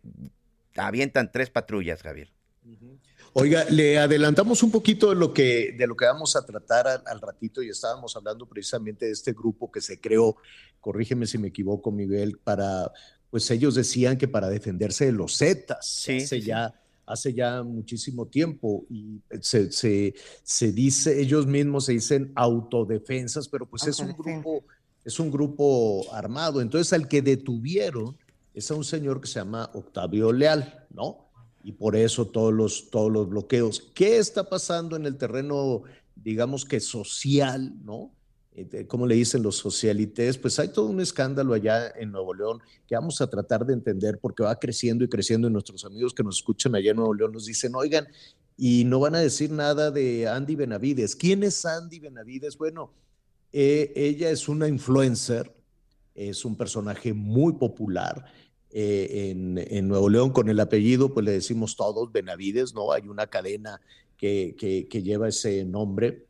avientan tres patrullas, Javier.
Oiga, le adelantamos un poquito de lo que, de lo que vamos a tratar al, ratito y estábamos hablando precisamente de este grupo que se creó, corrígeme si me equivoco, Miguel, para, pues ellos decían que para defenderse de los Zetas, sí, hace ya hace ya muchísimo tiempo y se, se, dice, ellos mismos se dicen autodefensas, pero pues es un grupo, es un grupo armado. Entonces al que detuvieron es a un señor que se llama Octavio Leal, ¿no? Y por eso todos los, todos los bloqueos. ¿Qué está pasando en el terreno, digamos que social, ¿no? Eh, como le dicen los socialites, pues hay todo un escándalo allá en Nuevo León que vamos a tratar de entender porque va creciendo y creciendo y nuestros amigos que nos escuchan allá en Nuevo León nos dicen, oigan, y no van a decir nada de Andy Benavides. ¿Quién es Andy Benavides? Bueno, eh, ella es una influencer, es un personaje muy popular. Eh, en, Nuevo León con el apellido, pues le decimos todos Benavides, ¿no? Hay una cadena que, que lleva ese nombre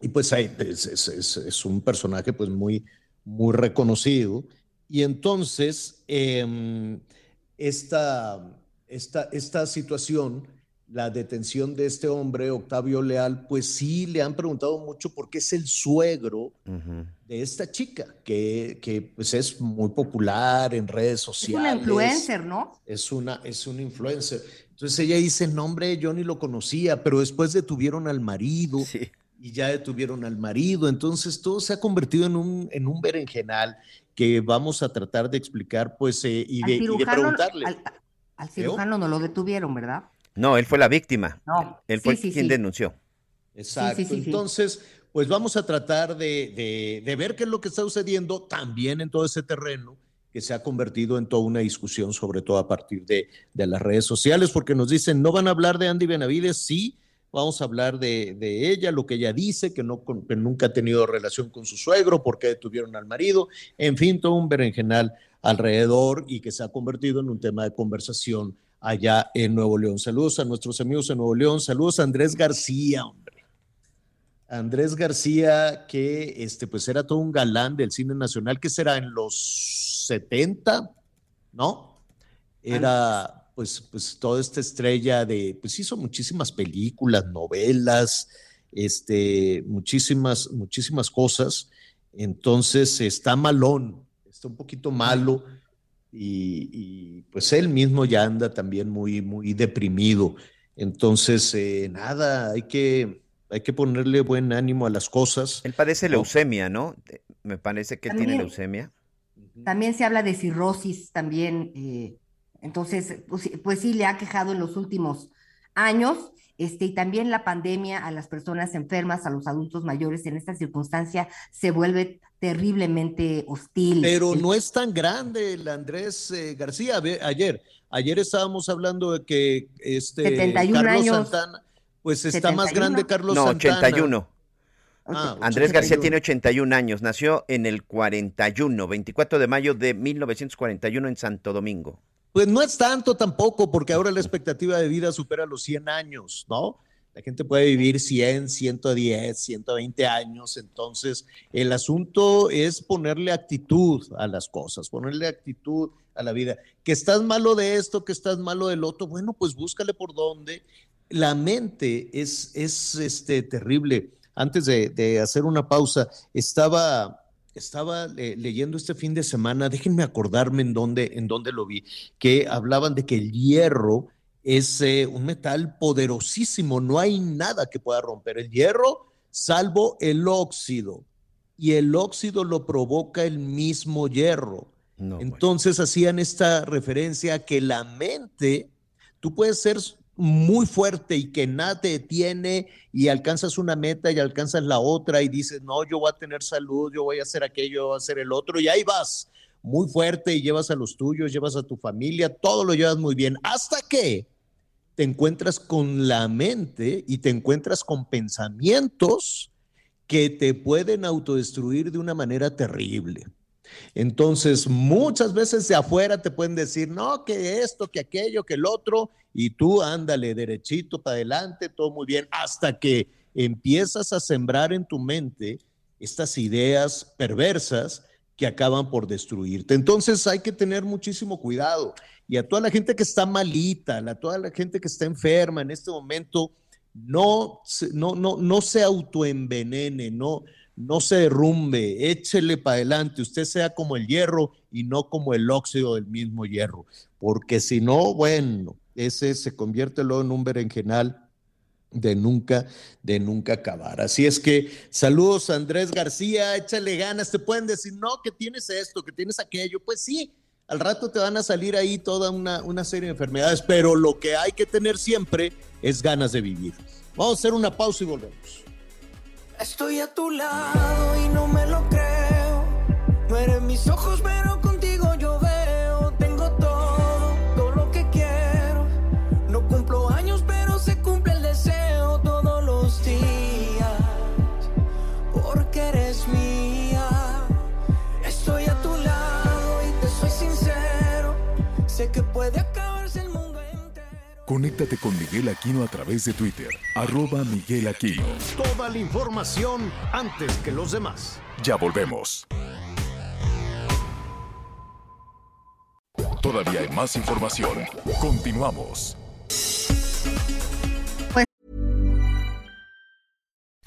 y pues es, un personaje pues muy, muy reconocido. Y entonces, em, esta, esta, esta situación, la detención de este hombre, Octavio Leal, pues sí le han preguntado mucho por qué es el suegro de esta chica, que, que, pues es muy popular en redes sociales.
Es una influencer, ¿no?
Es una, es una influencer. Entonces ella dice, el nombre yo ni lo conocía, pero después detuvieron al marido. Sí y ya detuvieron al marido. Entonces todo se ha convertido en un, en un berenjenal que vamos a tratar de explicar pues eh, y, de, preguntarle.
Al, cirujano no lo detuvieron, ¿verdad?
No, él fue la víctima. No. Él fue quien denunció.
Exacto. Entonces, pues vamos a tratar de, de, ver qué es lo que está sucediendo también en todo ese terreno que se ha convertido en toda una discusión, sobre todo a partir de, de las redes sociales, porque nos dicen, no van a hablar de Andy Benavides, sí, Vamos a hablar de, ella, lo que ella dice, que, no, nunca ha tenido relación con su suegro, por qué detuvieron al marido, en fin, todo un berenjenal alrededor y que se ha convertido en un tema de conversación allá en Nuevo León. Saludos a nuestros amigos en Nuevo León, saludos a Andrés García, hombre. Andrés García, que este, pues era todo un galán del cine nacional, que será en los 70, ¿no? Era pues, pues toda esta estrella de, pues hizo muchísimas películas, novelas, este, muchísimas, muchísimas cosas. Entonces está malón, está un poquito malo y, pues él mismo ya anda también muy, muy deprimido. Entonces, eh, nada, hay que, hay que ponerle buen ánimo a las cosas.
Él padece leucemia, ¿no? Me parece que tiene leucemia.
También se habla de cirrosis, también eh, entonces, pues, pues, sí, le ha quejado en los últimos años. Este, y también la pandemia a las personas enfermas, a los adultos mayores, en esta circunstancia se vuelve terriblemente hostil.
Pero no es tan grande el Andrés eh, García. Ayer, ayer estábamos hablando de que este Carlos Santana, pues está más grande Carlos
no,
Santana.
81. Ah, Andrés García tiene 81 años, nació en el 41, 24 de mayo de 1941 en Santo Domingo.
Pues no es tanto tampoco, porque ahora la expectativa de vida supera los 100 años, ¿no? La gente puede vivir 100, 110, 120 años, entonces el asunto es ponerle actitud a las cosas, ponerle actitud a la vida. Que estás malo de esto, que estás malo del otro, bueno, pues búscale por dónde. La mente es, es este, terrible. Antes de, hacer una pausa, estaba estaba leyendo este fin de semana, déjenme acordarme en dónde, en dónde lo vi, que hablaban de que el hierro es eh, un metal poderosísimo, no hay nada que pueda romper el hierro. salvo el óxido. Y el óxido lo provoca el mismo hierro. Entonces hacían esta referencia a que la mente, tú puedes ser muy fuerte y que nada te detiene y alcanzas una meta y alcanzas la otra y dices, no, yo voy a tener salud, yo voy a hacer aquello, yo voy a hacer el otro y ahí vas, muy fuerte y llevas a los tuyos, llevas a tu familia, todo lo llevas muy bien, hasta que te encuentras con la mente y te encuentras con pensamientos que te pueden autodestruir de una manera terrible. Entonces, muchas veces de afuera te pueden decir, no, que esto, que aquello, que el otro, y tú ándale derechito para adelante, todo muy bien, hasta que empiezas a sembrar en tu mente estas ideas perversas que acaban por destruirte. Entonces hay que tener muchísimo cuidado. Y a toda la gente que está malita, a toda la gente que está enferma en este momento, no, no, no, no se autoenvenene, no, no se derrumbe, échele para adelante, usted sea como el hierro y no como el óxido del mismo hierro, porque si no, bueno, ese se convierte luego en un berenjenal de nunca, de nunca acabar. Así es que saludos Andrés García, échale ganas, te pueden decir, no, que tienes esto, que tienes aquello, pues sí, al rato te van a salir ahí toda una, una serie de enfermedades, pero lo que hay que tener siempre es ganas de vivir. Vamos a hacer una pausa y volvemos.
Estoy a tu lado y no me lo creo. No eres mis ojos, pero Sé que puede acabarse el mundo.
Conéctate con Miguel Aquino a través de Twitter, arroba Miguel Aquino.
Toda la información antes que los demás.
Ya volvemos. Todavía hay más información. Continuamos.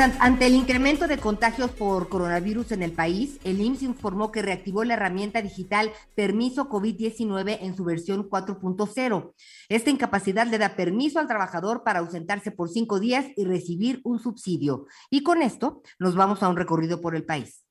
Ante el incremento de contagios por coronavirus en el país, el IMSS informó que reactivó la herramienta digital Permiso COVID-19 en su versión 4.0. Esta incapacidad le da permiso al trabajador para ausentarse por cinco días y recibir un subsidio. Y con esto nos vamos a un recorrido por el país.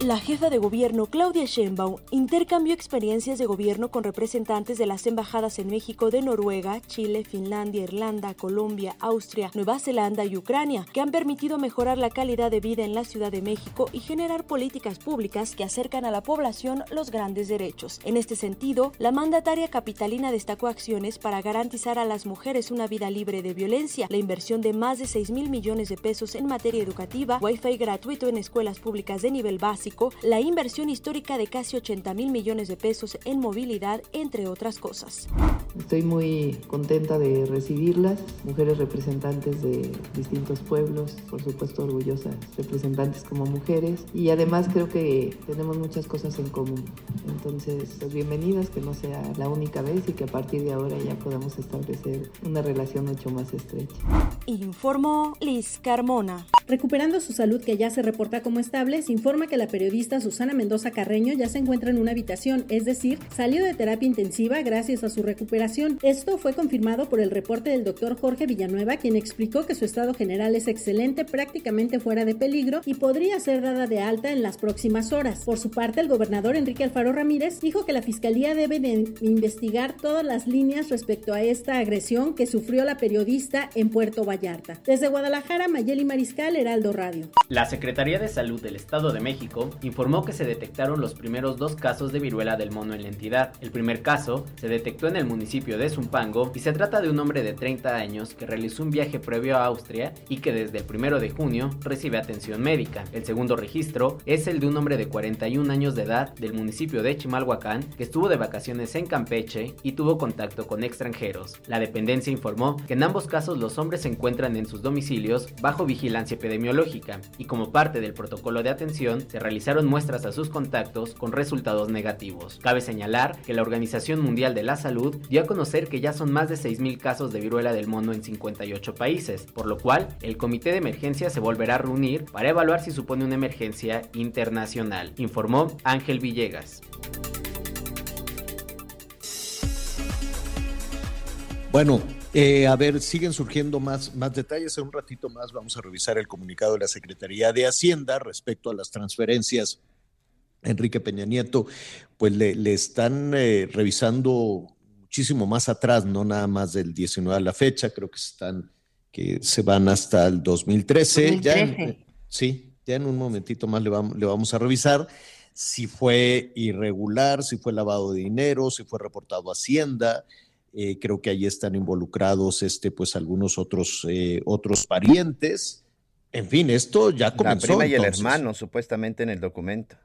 La jefa de gobierno Claudia Sheinbaum intercambió experiencias de gobierno con representantes de las embajadas en México de Noruega, Chile, Finlandia, Irlanda, Colombia, Austria, Nueva Zelanda y Ucrania, que han permitido mejorar la calidad de vida en la Ciudad de México y generar políticas públicas que acercan a la población los grandes derechos. En este sentido, la mandataria capitalina destacó acciones para garantizar a las mujeres una vida libre de violencia, la inversión de más de 6 mil millones de pesos en materia educativa, wifi gratuito en escuelas públicas de nivel básico, la inversión histórica de casi 80 mil millones de pesos en movilidad, entre otras cosas.
Estoy muy contenta de recibirlas, mujeres representantes de distintos pueblos, por supuesto orgullosas representantes como mujeres y además creo que tenemos muchas cosas en común. Entonces, pues bienvenidas, que no sea la única vez y que a partir de ahora ya podamos establecer una relación mucho más estrecha.
Informó Liz Carmona.
Recuperando su salud que ya se reporta como estable, se informa que la periodista Susana Mendoza Carreño ya se encuentra en una habitación, es decir, salió de terapia intensiva gracias a su recuperación. Esto fue confirmado por el reporte del doctor Jorge Villanueva, quien explicó que su estado general es excelente, prácticamente fuera de peligro y podría ser dada de alta en las próximas horas. Por su parte, el gobernador Enrique Alfaro Ramírez dijo que la fiscalía debe de investigar todas las líneas respecto a esta agresión que sufrió la periodista en Puerto Vallarta. Desde Guadalajara, Mayeli Mariscal, Heraldo Radio.
La Secretaría de Salud del Estado de México Informó que se detectaron los primeros dos casos de viruela del mono en la entidad. El primer caso se detectó en el municipio de Zumpango y se trata de un hombre de 30 años que realizó un viaje previo a Austria y que desde el primero de junio recibe atención médica. El segundo registro es el de un hombre de 41 años de edad del municipio de Chimalhuacán que estuvo de vacaciones en Campeche y tuvo contacto con extranjeros. La dependencia informó que en ambos casos los hombres se encuentran en sus domicilios bajo vigilancia epidemiológica y como parte del protocolo de atención se realizaron muestras a sus contactos con resultados negativos. Cabe señalar que la Organización Mundial de la Salud dio a conocer que ya son más de 6.000 casos de viruela del mono en 58 países, por lo cual el comité de emergencia se volverá a reunir para evaluar si supone una emergencia internacional, informó Ángel Villegas.
Bueno, eh, a ver, siguen surgiendo más, más detalles. En un ratito más vamos a revisar el comunicado de la Secretaría de Hacienda respecto a las transferencias. Enrique Peña Nieto, pues le, están eh, revisando muchísimo más atrás, no nada más del 19 a la fecha, creo que están, que se van hasta el 2013. Ya sí, ya en un momentito más le vamos, le vamos a revisar si fue irregular, si fue lavado de dinero, si fue reportado a Hacienda, eh, creo que ahí están involucrados este, pues, algunos otros, eh, otros parientes. En fin, esto ya comenzó.
La prima y el hermano, supuestamente en el documento.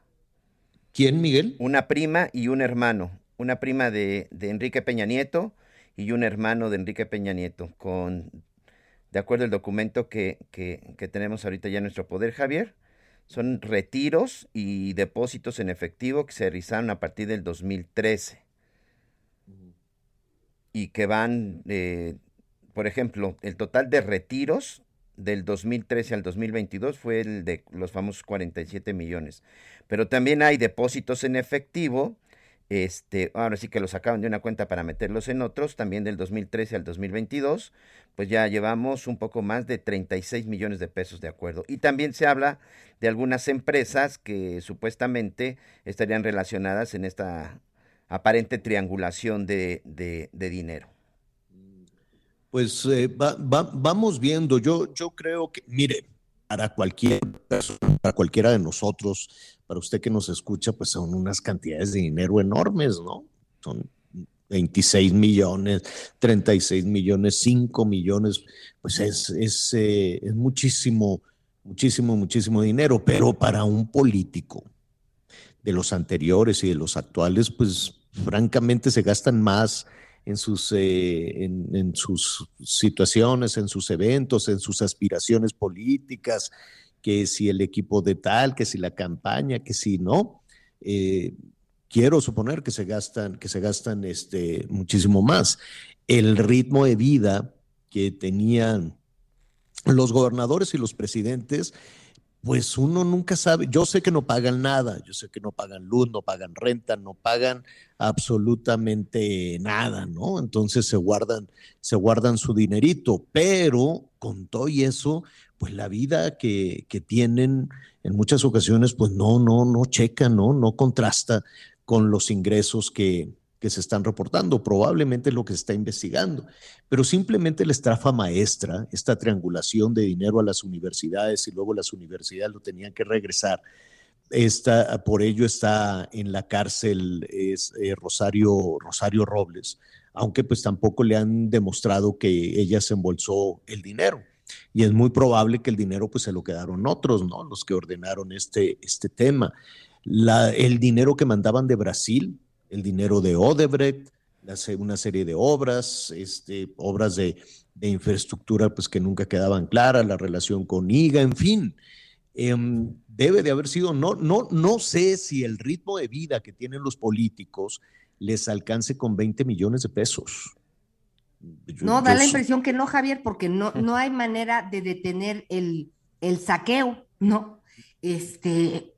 ¿Quién, Miguel?
Una prima y un hermano. Una prima de, Enrique Peña Nieto y un hermano de Enrique Peña Nieto, con, de acuerdo al documento que, que, que tenemos ahorita ya en nuestro poder, Javier, son retiros y depósitos en efectivo que se realizaron a partir del 2013 y que van, eh, por ejemplo, el total de retiros del 2013 al 2022 fue el de los famosos 47 millones. Pero también hay depósitos en efectivo, este, ahora sí que los sacaban de una cuenta para meterlos en otros, también del 2013 al 2022, pues ya llevamos un poco más de 36 millones de pesos de acuerdo. Y también se habla de algunas empresas que supuestamente estarían relacionadas en esta aparente triangulación de, dinero?
Pues eh, vamos viendo. Yo, yo creo que, mire, para cualquier para cualquiera de nosotros, para usted que nos escucha, pues son unas cantidades de dinero enormes, ¿no? Son 26 millones, 36 millones, 5 millones, pues es, es, eh, es muchísimo, muchísimo, muchísimo dinero, pero para un político de los anteriores y de los actuales, pues francamente se gastan más en sus, eh, en, sus situaciones, en sus eventos, en sus aspiraciones políticas, que si el equipo de tal, que si la campaña, que si no. Eh, quiero suponer que se gastan, que se gastan este, muchísimo más. El ritmo de vida que tenían los gobernadores y los presidentes pues uno nunca sabe, yo sé que no pagan nada, yo sé que no pagan luz, no pagan renta, no pagan absolutamente nada, ¿no? Entonces se guardan, se guardan su dinerito, pero con todo y eso, pues la vida que, que tienen en muchas ocasiones, pues no, no, no checa, ¿no? No contrasta con los ingresos que, que se están reportando, probablemente es lo que se está investigando, pero simplemente la estrafa maestra, esta triangulación de dinero a las universidades y luego las universidades lo tenían que regresar. Esta, por ello está en la cárcel es, eh, Rosario, Rosario Robles, aunque pues tampoco le han demostrado que ella se embolsó el dinero. Y es muy probable que el dinero pues se lo quedaron otros, ¿no? Los que ordenaron este, este tema. El dinero que mandaban de Brasil, el dinero de Odebrecht, una serie de obras, este, obras de, infraestructura pues, que nunca quedaban claras, la relación con IGA, en fin. Em, debe de haber sido, no, no, no sé si el ritmo de vida que tienen los políticos les alcance con 20 millones de pesos.
no, da la impresión que no, Javier, porque no, no hay manera de detener el, saqueo, ¿no? Este,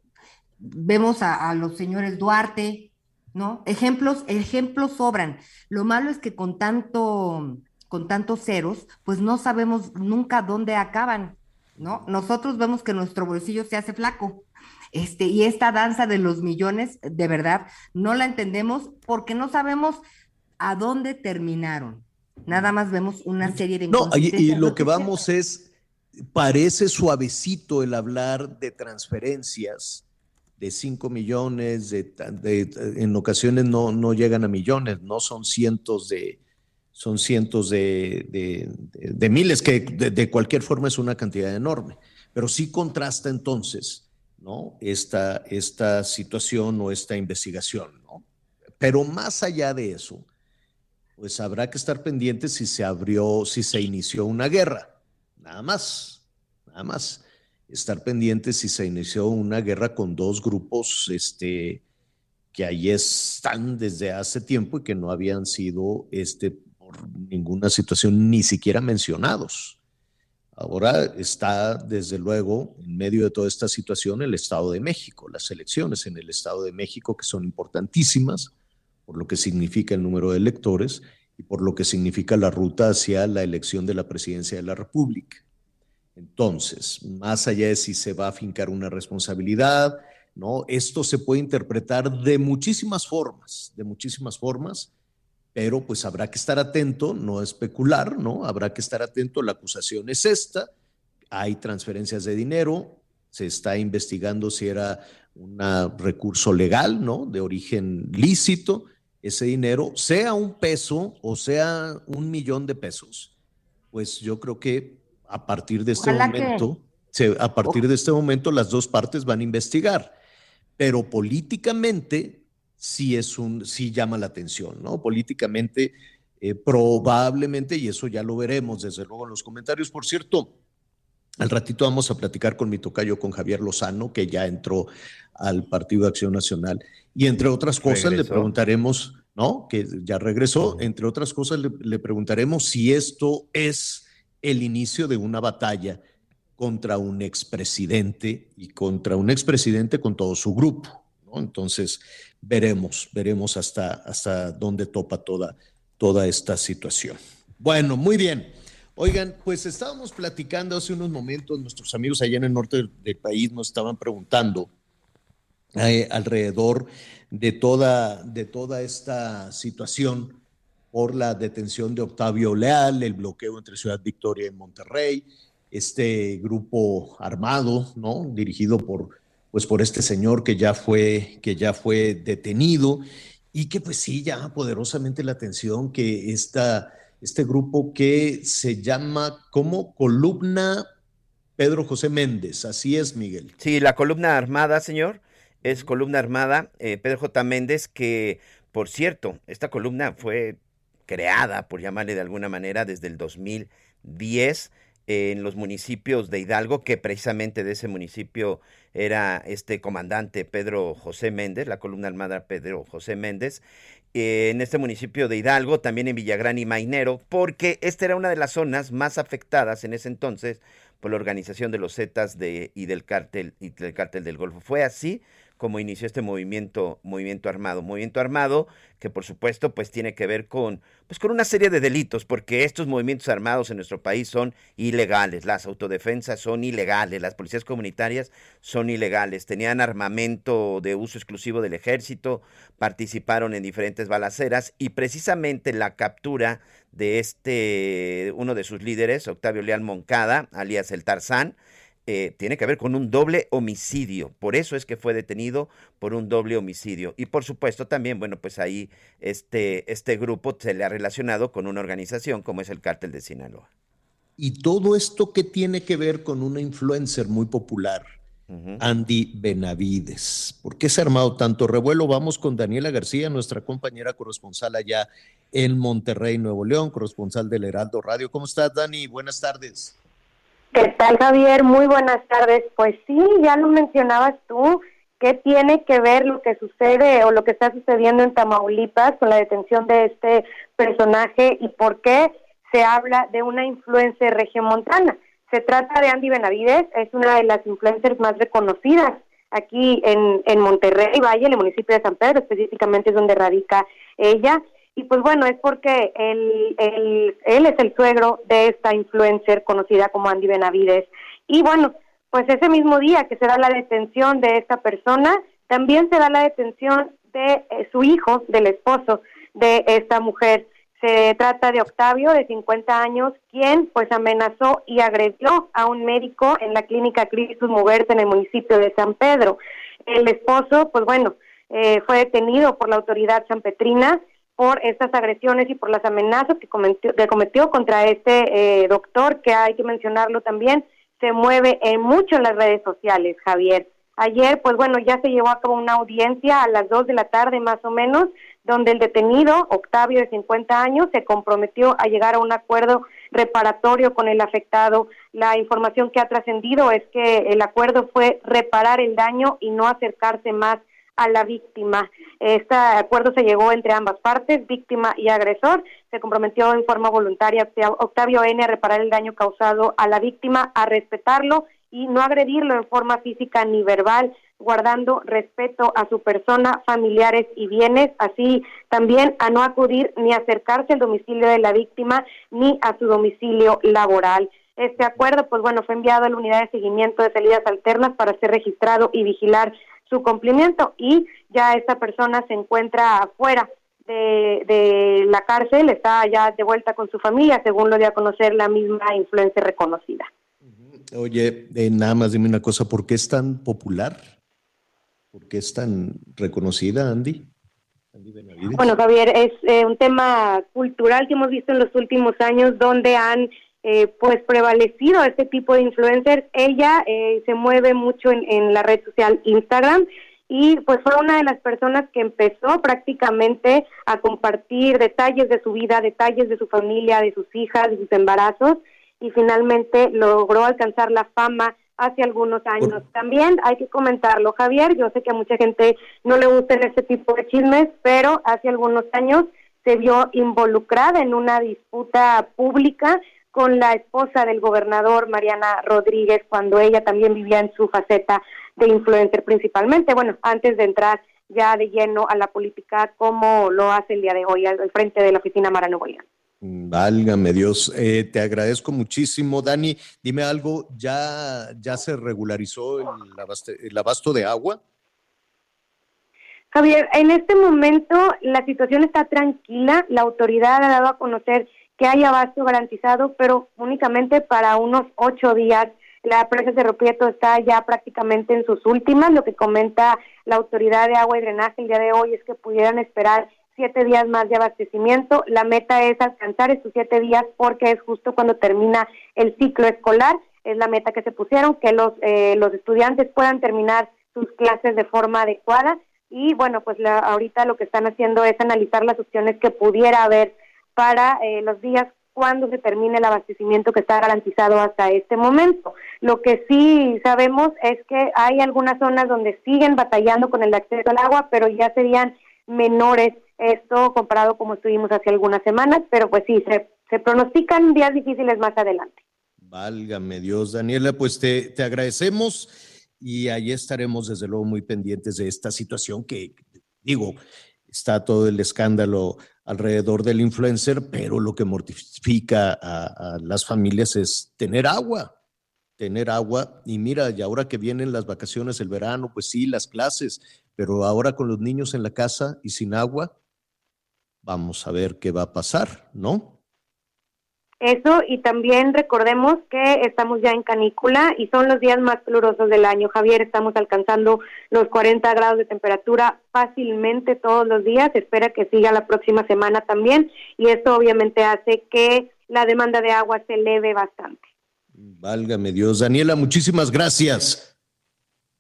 vemos a, a los señores Duarte, ¿no? Ejemplos, ejemplos sobran. Lo malo es que con tanto, con tantos ceros, pues no sabemos nunca dónde acaban, ¿no? Nosotros vemos que nuestro bolsillo se hace flaco. Este, y esta danza de los millones, de verdad, no la entendemos porque no sabemos a dónde terminaron. Nada más vemos una serie de...
No, y, y lo que vamos es, parece suavecito el hablar de transferencias, de 5 millones, de, en ocasiones no, no llegan a millones, no son cientos de, son cientos de, de miles, que de, cualquier forma es una cantidad enorme. Pero sí contrasta entonces ¿no? esta, esta situación o esta investigación. ¿no? Pero más allá de eso, pues habrá que estar pendientes si se abrió, si se inició una guerra. Nada más, nada más estar pendientes si se inició una guerra con dos grupos este, que ahí están desde hace tiempo y que no habían sido este, por ninguna situación ni siquiera mencionados. Ahora está, desde luego, en medio de toda esta situación el Estado de México, las elecciones en el Estado de México que son importantísimas por lo que significa el número de electores y por lo que significa la ruta hacia la elección de la presidencia de la República. Entonces, más allá de si se va a fincar una responsabilidad, ¿no? Esto se puede interpretar de muchísimas formas, de muchísimas formas, pero pues habrá que estar atento, no especular, ¿no? Habrá que estar atento, la acusación es esta, hay transferencias de dinero, se está investigando si era un recurso legal, ¿no? De origen lícito, ese dinero, sea un peso o sea un millón de pesos, pues yo creo que a partir de este momento, a partir de este momento las dos partes van a investigar, pero políticamente sí es un, sí llama la atención, ¿no? Políticamente eh, probablemente, y eso ya lo veremos desde luego en los comentarios, por cierto, al ratito vamos a platicar con mi tocayo, con Javier Lozano, que ya entró al Partido de Acción Nacional, y entre otras cosas le preguntaremos, ¿no? Que ya regresó, entre otras cosas le preguntaremos si esto es el inicio de una batalla contra un expresidente y contra un expresidente con todo su grupo. Entonces, veremos, veremos hasta, hasta dónde topa toda, toda esta situación. Bueno, muy bien. Oigan, pues estábamos platicando hace unos momentos, nuestros amigos allá en el norte del, país nos estaban preguntando eh, alrededor de toda, de toda esta situación por la detención de Octavio Leal, el bloqueo entre Ciudad Victoria y Monterrey, este grupo armado, ¿no? Dirigido por, pues por este señor que ya fue, que ya fue detenido y que pues sí llama poderosamente la atención que esta, este grupo que se llama como Columna Pedro José Méndez, así es, Miguel.
Sí, la columna armada, señor, es columna armada, eh, Pedro J. Méndez, que por cierto, esta columna fue creada, por llamarle de alguna manera, desde el 2010 en los municipios de Hidalgo, que precisamente de ese municipio era este comandante Pedro José Méndez, la columna armada Pedro José Méndez, eh, en este municipio de Hidalgo, también en Villagrán y Mainero, porque esta era una de las zonas más afectadas en ese entonces por la organización de los Zetas de, y del cártel y del cártel del Golfo. Fue así como inició este movimiento, movimiento armado. Movimiento armado que por supuesto pues tiene que ver con, pues con una serie de delitos, porque estos movimientos armados en nuestro país son ilegales, las autodefensas son ilegales, las policías comunitarias son ilegales, tenían armamento de uso exclusivo del ejército, participaron en diferentes balaceras y precisamente la captura de este, uno de sus líderes, Octavio Leal Moncada, alias el Tarzán, eh, tiene que ver con un doble homicidio. Por eso es que fue detenido por un doble homicidio. Y por supuesto también, bueno, pues ahí este, este grupo se le ha relacionado con una organización como es el Cártel de Sinaloa.
Y todo esto que tiene que ver con una influencer muy popular, Andy Benavides. ¿Por qué se ha armado tanto revuelo? Vamos con Daniela García, nuestra compañera corresponsal allá en Monterrey, Nuevo León, corresponsal del Heraldo Radio. ¿Cómo estás, Dani? Buenas tardes.
¿Qué tal, Javier? Muy buenas tardes. Pues sí, ya lo mencionabas tú. ¿Qué tiene que ver lo que sucede o lo que está sucediendo en Tamaulipas con la detención de este personaje y por qué se habla de una influencer regiomontana? Se trata de Andy Benavides, es una de las influencers más reconocidas aquí en, en Monterrey, Valle, en el municipio de San Pedro, específicamente es donde radica ella. Y pues bueno, es porque él, él, él es el suegro de esta influencer conocida como Andy Benavides. Y bueno, pues ese mismo día que se da la detención de esta persona, también se da la detención de eh, su hijo, del esposo de esta mujer. Se trata de Octavio, de 50 años, quien pues amenazó y agredió a un médico en la clínica Crisis Moverte en el municipio de San Pedro. El esposo, pues bueno, eh, fue detenido por la autoridad sanpetrina por estas agresiones y por las amenazas que cometió, que cometió contra este eh, doctor, que hay que mencionarlo también, se mueve en mucho en las redes sociales, Javier. Ayer, pues bueno, ya se llevó a cabo una audiencia a las 2 de la tarde más o menos, donde el detenido, Octavio de 50 años, se comprometió a llegar a un acuerdo reparatorio con el afectado. La información que ha trascendido es que el acuerdo fue reparar el daño y no acercarse más a la víctima. Este acuerdo se llegó entre ambas partes, víctima y agresor. Se comprometió en forma voluntaria Octavio N a reparar el daño causado a la víctima, a respetarlo y no agredirlo en forma física ni verbal, guardando respeto a su persona, familiares y bienes, así también a no acudir ni acercarse al domicilio de la víctima ni a su domicilio laboral. Este acuerdo, pues bueno, fue enviado a la unidad de seguimiento de salidas alternas para ser registrado y vigilar su cumplimiento y ya esta persona se encuentra afuera de, de, la cárcel, está ya de vuelta con su familia, según lo dio a conocer la misma influencia reconocida.
Oye, eh, nada más dime una cosa, ¿por qué es tan popular? ¿Por qué es tan reconocida, Andy?
bueno, Javier, es eh, un tema cultural que hemos visto en los últimos años donde han eh, pues prevalecido este tipo de influencers. Ella eh, se mueve mucho en, la red social Instagram y pues fue una de las personas que empezó prácticamente a compartir detalles de su vida, detalles de su familia, de sus hijas, de sus embarazos y finalmente logró alcanzar la fama hace algunos años. También hay que comentarlo, Javier, yo sé que a mucha gente no le gustan este tipo de chismes, pero hace algunos años se vio involucrada en una disputa pública con la esposa del gobernador Mariana Rodríguez cuando ella también vivía en su faceta de influencer principalmente. Bueno, antes de entrar ya de lleno a la política como lo hace el día de hoy al, frente de la oficina Mara Nuevo
mm, Válgame Dios, eh, te agradezco muchísimo. Dani, dime algo, ¿ya, ya se regularizó el, el abasto de agua?
Javier, en este momento la situación está tranquila, la autoridad ha dado a conocer que hay abasto garantizado, pero únicamente para unos ocho días. La presa de Roprieto está ya prácticamente en sus últimas. Lo que comenta la Autoridad de Agua y Drenaje el día de hoy es que pudieran esperar siete días más de abastecimiento. La meta es alcanzar estos siete días porque es justo cuando termina el ciclo escolar. Es la meta que se pusieron, que los, eh, los estudiantes puedan terminar sus clases de forma adecuada. Y bueno, pues la, ahorita lo que están haciendo es analizar las opciones que pudiera haber para eh, los días cuando se termine el abastecimiento que está garantizado hasta este momento. Lo que sí sabemos es que hay algunas zonas donde siguen batallando con el acceso al agua, pero ya serían menores esto comparado como estuvimos hace algunas semanas, pero pues sí, se, pronostican días difíciles más adelante.
Válgame Dios, Daniela, pues te, te agradecemos y ahí estaremos desde luego muy pendientes de esta situación que, digo, está todo el escándalo alrededor del influencer, pero lo que mortifica a, las familias es tener agua, tener agua. Y mira, y ahora que vienen las vacaciones, el verano, pues sí, las clases, pero ahora con los niños en la casa y sin agua, vamos a ver qué va a pasar, ¿no?
Eso, y también recordemos que estamos ya en canícula y son los días más calurosos del año. Javier, estamos alcanzando los 40 grados de temperatura fácilmente todos los días. espera que siga la próxima semana también y esto obviamente hace que la demanda de agua se eleve bastante.
Válgame Dios. Daniela, muchísimas gracias.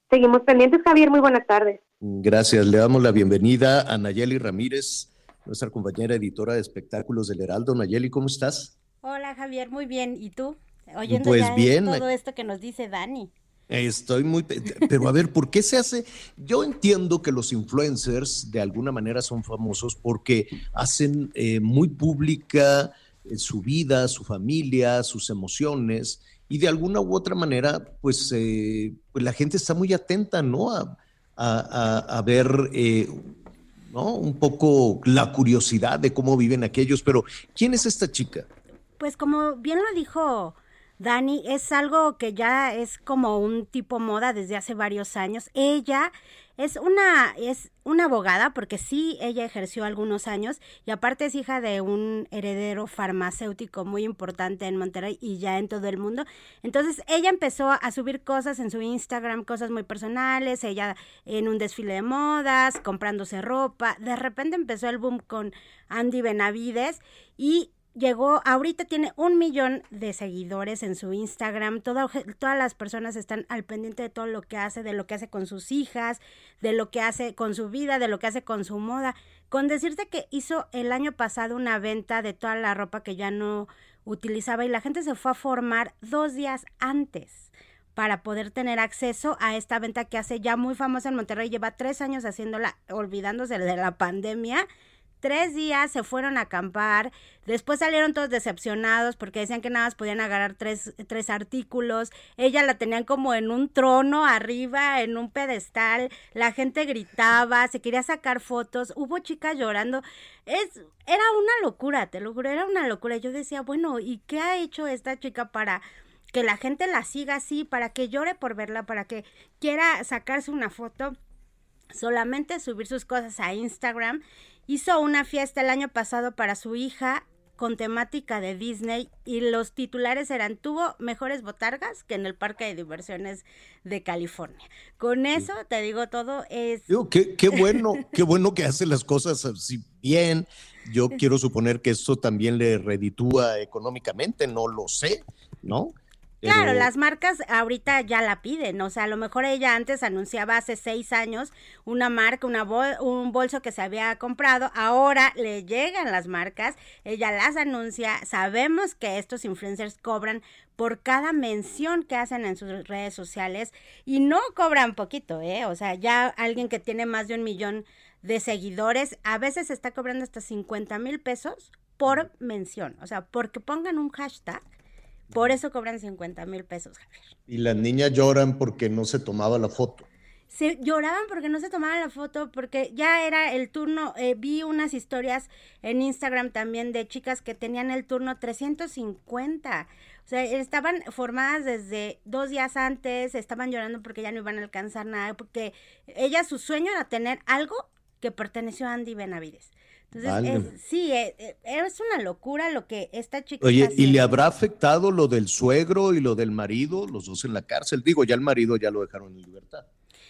Seguimos pendientes, Javier. Muy buenas tardes.
Gracias. Le damos la bienvenida a Nayeli Ramírez, nuestra compañera editora de espectáculos del Heraldo. Nayeli, ¿cómo estás?
Hola Javier, muy bien. ¿Y tú? Oyendo
pues
ya
bien.
todo esto que nos dice Dani.
Estoy muy... Pero a ver, ¿por qué se hace? Yo entiendo que los influencers de alguna manera son famosos porque hacen eh, muy pública eh, su vida, su familia, sus emociones y de alguna u otra manera, pues, eh, pues la gente está muy atenta, ¿no? A, a, a ver... ¿no? Un poco la curiosidad de cómo viven aquellos, pero ¿quién es esta chica?
Pues como bien lo dijo Dani, es algo que ya es como un tipo moda desde hace varios años. Ella es una, es una abogada, porque sí, ella ejerció algunos años y aparte es hija de un heredero farmacéutico muy importante en Monterrey y ya en todo el mundo. Entonces ella empezó a subir cosas en su Instagram, cosas muy personales, ella en un desfile de modas, comprándose ropa. De repente empezó el boom con Andy Benavides y llegó, ahorita tiene un millón de seguidores en su Instagram, todas las personas están al pendiente de todo lo que hace, de lo que hace con sus hijas, de lo que hace con su vida, de lo que hace con su moda. Con decirte que hizo el año pasado una venta de toda la ropa que ya no utilizaba y la gente se fue a formar dos días antes para poder tener acceso a esta venta que hace ya muy famosa en Monterrey, lleva tres años haciéndola, olvidándose de la pandemia tres días se fueron a acampar, después salieron todos decepcionados porque decían que nada más podían agarrar tres, tres artículos, ella la tenían como en un trono arriba, en un pedestal, la gente gritaba, se quería sacar fotos, hubo chicas llorando, es, era una locura, te lo juro, era una locura, yo decía, bueno, ¿y qué ha hecho esta chica para que la gente la siga así, para que llore por verla, para que quiera sacarse una foto? solamente subir sus cosas a Instagram Hizo una fiesta el año pasado para su hija con temática de Disney y los titulares eran tuvo mejores botargas que en el parque de diversiones de California. Con eso te digo todo es
qué, qué bueno, qué bueno que hace las cosas así bien. Yo quiero suponer que eso también le reditúa económicamente, no lo sé, ¿no?
Claro, las marcas ahorita ya la piden, o sea, a lo mejor ella antes anunciaba hace seis años una marca, una un bolso que se había comprado, ahora le llegan las marcas, ella las anuncia, sabemos que estos influencers cobran por cada mención que hacen en sus redes sociales y no cobran poquito, ¿eh? O sea, ya alguien que tiene más de un millón de seguidores, a veces está cobrando hasta 50 mil pesos por mención, o sea, porque pongan un hashtag por eso cobran 50 mil pesos, Javier.
Y las niñas lloran porque no se tomaba la foto.
Se lloraban porque no se tomaban la foto, porque ya era el turno. Eh, vi unas historias en Instagram también de chicas que tenían el turno 350. O sea, estaban formadas desde dos días antes, estaban llorando porque ya no iban a alcanzar nada, porque ella su sueño era tener algo que perteneció a Andy Benavides. Entonces, sí, eh, eh, es, una locura lo que esta chica.
Oye, ¿y le habrá afectado lo del suegro y lo del marido, los dos en la cárcel? Digo, ya el marido ya lo dejaron en libertad.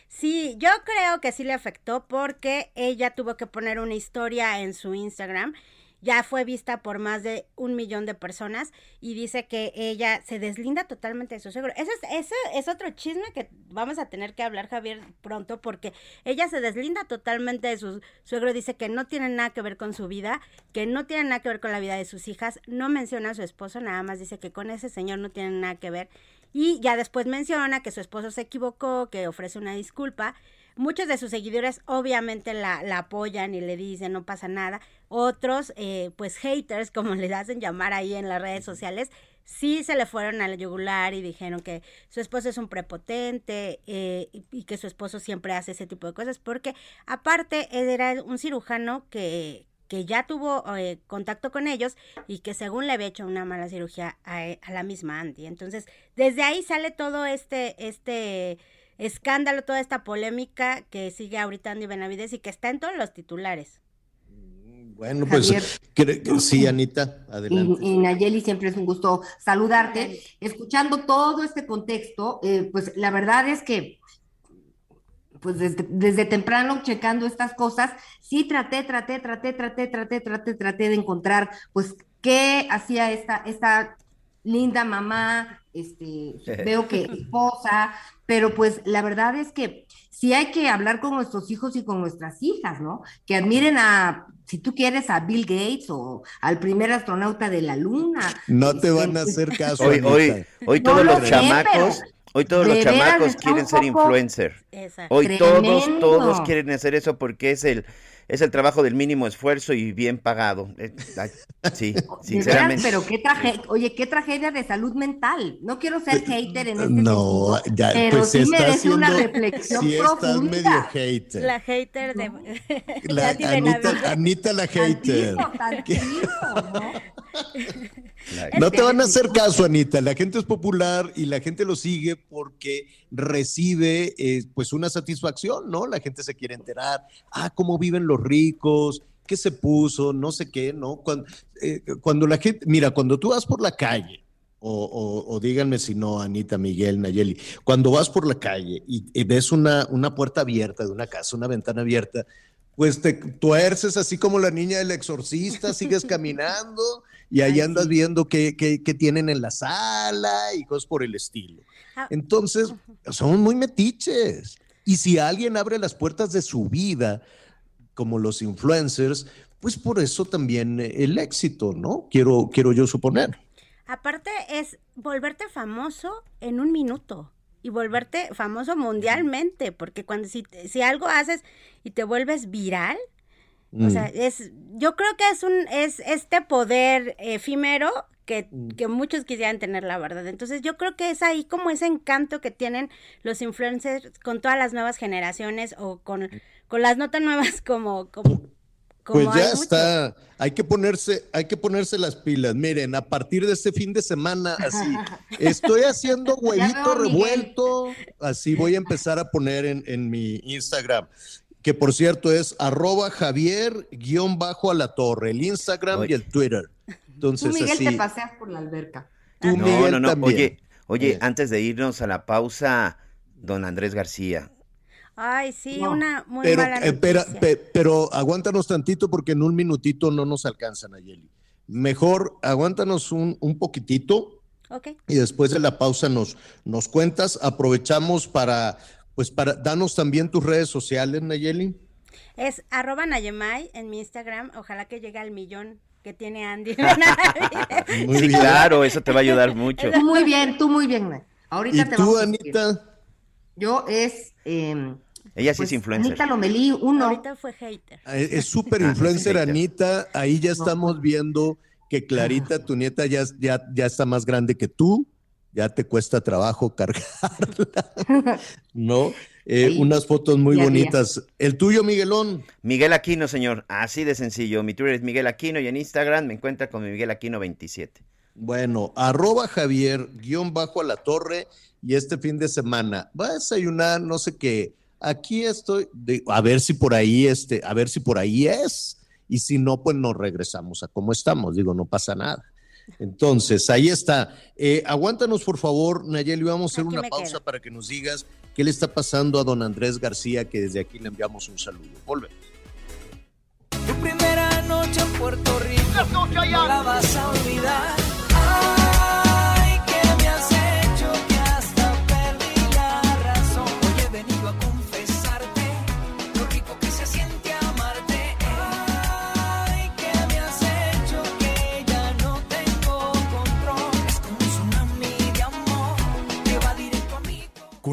Sí, yo creo que sí le afectó porque ella tuvo que poner una historia en su Instagram ya fue vista por más de un millón de personas y dice que ella se deslinda totalmente de su suegro. Ese es, es otro chisme que vamos a tener que hablar, Javier, pronto, porque ella se deslinda totalmente de su suegro, dice que no tiene nada que ver con su vida, que no tiene nada que ver con la vida de sus hijas, no menciona a su esposo, nada más dice que con ese señor no tiene nada que ver. Y ya después menciona que su esposo se equivocó, que ofrece una disculpa Muchos de sus seguidores obviamente la, apoyan y le dicen no pasa nada. Otros, eh, pues haters, como le hacen llamar ahí en las redes sociales, sí se le fueron al yugular y dijeron que su esposo es un prepotente eh, y, que su esposo siempre hace ese tipo de cosas, porque aparte él era un cirujano que, que ya tuvo eh, contacto con ellos y que según le había hecho una mala cirugía a, a la misma Andy. Entonces, desde ahí sale todo este, este escándalo, toda esta polémica que sigue ahorita Andy Benavides y que está en todos los titulares.
Bueno, pues sí, Anita, adelante.
Y, Nayeli, siempre es un gusto saludarte. Escuchando todo este contexto, eh, pues la verdad es que, pues desde, desde, temprano checando estas cosas, sí traté, traté, traté, traté, traté, traté, traté de encontrar, pues, qué hacía esta, esta linda mamá, este, veo que esposa, pero pues la verdad es que sí hay que hablar con nuestros hijos y con nuestras hijas, ¿no? Que admiren a, si tú quieres, a Bill Gates o al primer astronauta de la luna.
No te van a este, hacer caso.
Hoy, hoy, hoy todos los chamacos, hoy todos los chamacos quieren ser influencer. Hoy todos, todos quieren hacer eso porque es el es el trabajo del mínimo esfuerzo y bien pagado. Eh, sí, sinceramente.
pero qué tragedia, oye, qué tragedia de salud mental. No quiero ser hater en este
No, ya, pero
pues sí merece una reflexión sí
Estás medio hater.
La hater de...
La, Anita, Anita, la hater.
Tantito, tantito, ¿no?
No te van a hacer caso, Anita. La gente es popular y la gente lo sigue porque recibe eh, pues una satisfacción, ¿no? La gente se quiere enterar. Ah, cómo viven los ricos, qué se puso, no sé qué, ¿no? Cuando, eh, cuando la gente, mira, cuando tú vas por la calle, o, díganme si no, Anita, Miguel, Nayeli, cuando vas por la calle y, y ves una, una puerta abierta de una casa, una ventana abierta, pues te tuerces así como la niña del exorcista, sigues caminando y ahí andas viendo qué, tienen en la sala y cosas por el estilo. Ah, Entonces, somos muy metiches. Y si alguien abre las puertas de su vida, como los influencers, pues por eso también el éxito, ¿no? Quiero, quiero yo suponer.
Aparte es volverte famoso en un minuto y volverte famoso mundialmente, porque cuando si, si algo haces y te vuelves viral, o sea, mm. es, yo creo que es un, es este poder efímero que, mm. que, muchos quisieran tener, la verdad. Entonces yo creo que es ahí como ese encanto que tienen los influencers con todas las nuevas generaciones o con, con las notas nuevas como, como
pues ya está, hay que ponerse, hay que ponerse las pilas. Miren, a partir de este fin de semana, así, estoy haciendo huevito revuelto, así voy a empezar a poner en, mi Instagram, que por cierto es arroba Javier guion bajo a la torre, el Instagram y el Twitter. Entonces,
tú, Miguel, te paseas por la alberca.
Tú, no, no, no, oye, oye, antes de irnos a la pausa, don Andrés García,
Ay, sí, una muy
pero,
mala
noticia. pero aguántanos tantito porque en un minutito no nos alcanzan, Ayeli. Mejor aguántanos un, un poquitito.
Okay.
Y después de la pausa nos, nos cuentas. Aprovechamos para, pues para, danos también tus redes sociales, Nayeli.
Es arroba Nayemay en mi Instagram. Ojalá que llegue al millón que tiene Andy.
muy Claro, eso te va a ayudar mucho.
Tú muy bien, tú muy bien. Ahorita
¿Y tú, Anita?
Yo es eh,
ella sí es pues, influencer.
Anita Lomelí, uno.
Ahorita fue hater.
Ah, es súper influencer, Anita. Ahí ya estamos viendo que Clarita, tu nieta, ya, ya, ya está más grande que tú. Ya te cuesta trabajo cargarla. ¿No? Eh, unas fotos muy bonitas. ¿El tuyo, Miguelón?
Miguel Aquino, señor. Así de sencillo. Mi Twitter es Miguel Aquino y en Instagram me encuentra con Miguel Aquino 27.
Bueno, arroba Javier, guion bajo a la torre. Y este fin de semana va a desayunar, no sé qué aquí estoy, a ver si por ahí, este, a ver si por ahí es, y si no, pues nos regresamos a cómo estamos, digo, no pasa nada. Entonces, ahí está. Eh, aguántanos, por favor, Nayeli, vamos a hacer una pausa para que nos digas qué le está pasando a don Andrés García, que desde aquí le enviamos un saludo. Volvemos.
Tu primera noche en Puerto Rico, no la vas a olvidar.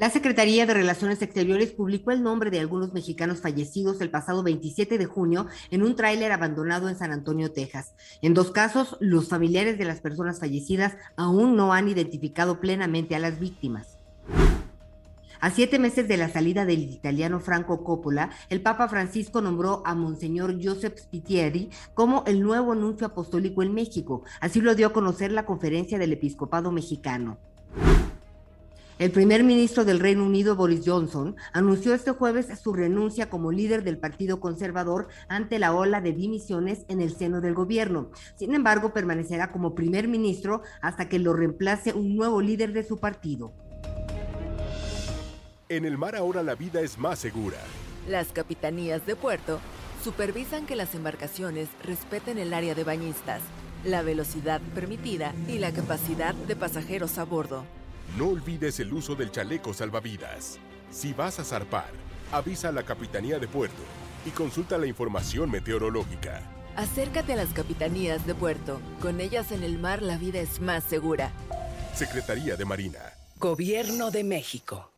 La Secretaría de Relaciones Exteriores publicó el nombre de algunos mexicanos fallecidos el pasado 27 de junio en un tráiler abandonado en San Antonio, Texas. En dos casos, los familiares de las personas fallecidas aún no han identificado plenamente a las víctimas. A siete meses de la salida del italiano Franco Coppola, el Papa Francisco nombró a Monseñor Joseph Spitieri como el nuevo nuncio apostólico en México. Así lo dio a conocer la conferencia del episcopado mexicano. El primer ministro del Reino Unido, Boris Johnson, anunció este jueves su renuncia como líder del Partido Conservador ante la ola de dimisiones en el seno del gobierno. Sin embargo, permanecerá como primer ministro hasta que lo reemplace un nuevo líder de su partido.
En el mar ahora la vida es más segura.
Las capitanías de puerto supervisan que las embarcaciones respeten el área de bañistas, la velocidad permitida y la capacidad de pasajeros a bordo.
No olvides el uso del chaleco salvavidas. Si vas a zarpar, avisa a la Capitanía de Puerto y consulta la información meteorológica.
Acércate a las capitanías de puerto. Con ellas en el mar la vida es más segura.
Secretaría de Marina.
Gobierno de México.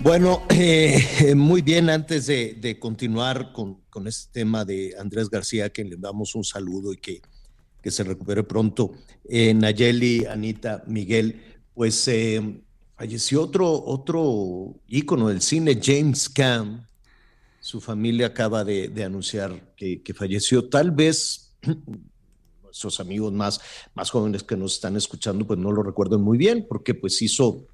Bueno, eh, muy bien, antes de, continuar con, este tema de Andrés García, que le damos un saludo y que, que se recupere pronto, eh, Nayeli, Anita, Miguel, pues eh, falleció otro, otro ícono del cine, James Caan. Su familia acaba de, anunciar que, falleció. Tal vez nuestros amigos más, más jóvenes que nos están escuchando, pues no lo recuerdan muy bien, porque pues hizo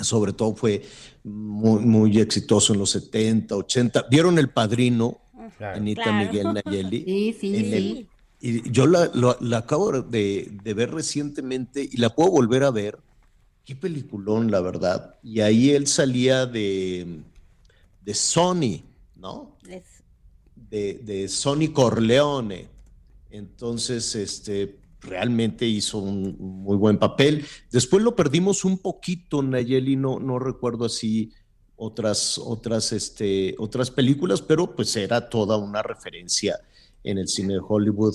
sobre todo fue muy, muy exitoso en los 70, 80. ¿Vieron El Padrino? Anita Miguel Nayeli.
Sí, sí, sí.
Y yo la, acabo de, ver recientemente y la puedo volver a ver. Qué peliculón, la verdad. Y ahí él salía de, de Sony, ¿no? De, de Sony Corleone. Entonces, este, realmente hizo un muy buen papel. Después lo perdimos un poquito, Nayeli, no, no recuerdo así otras, otras, este, otras películas, pero pues era toda una referencia en el cine de Hollywood.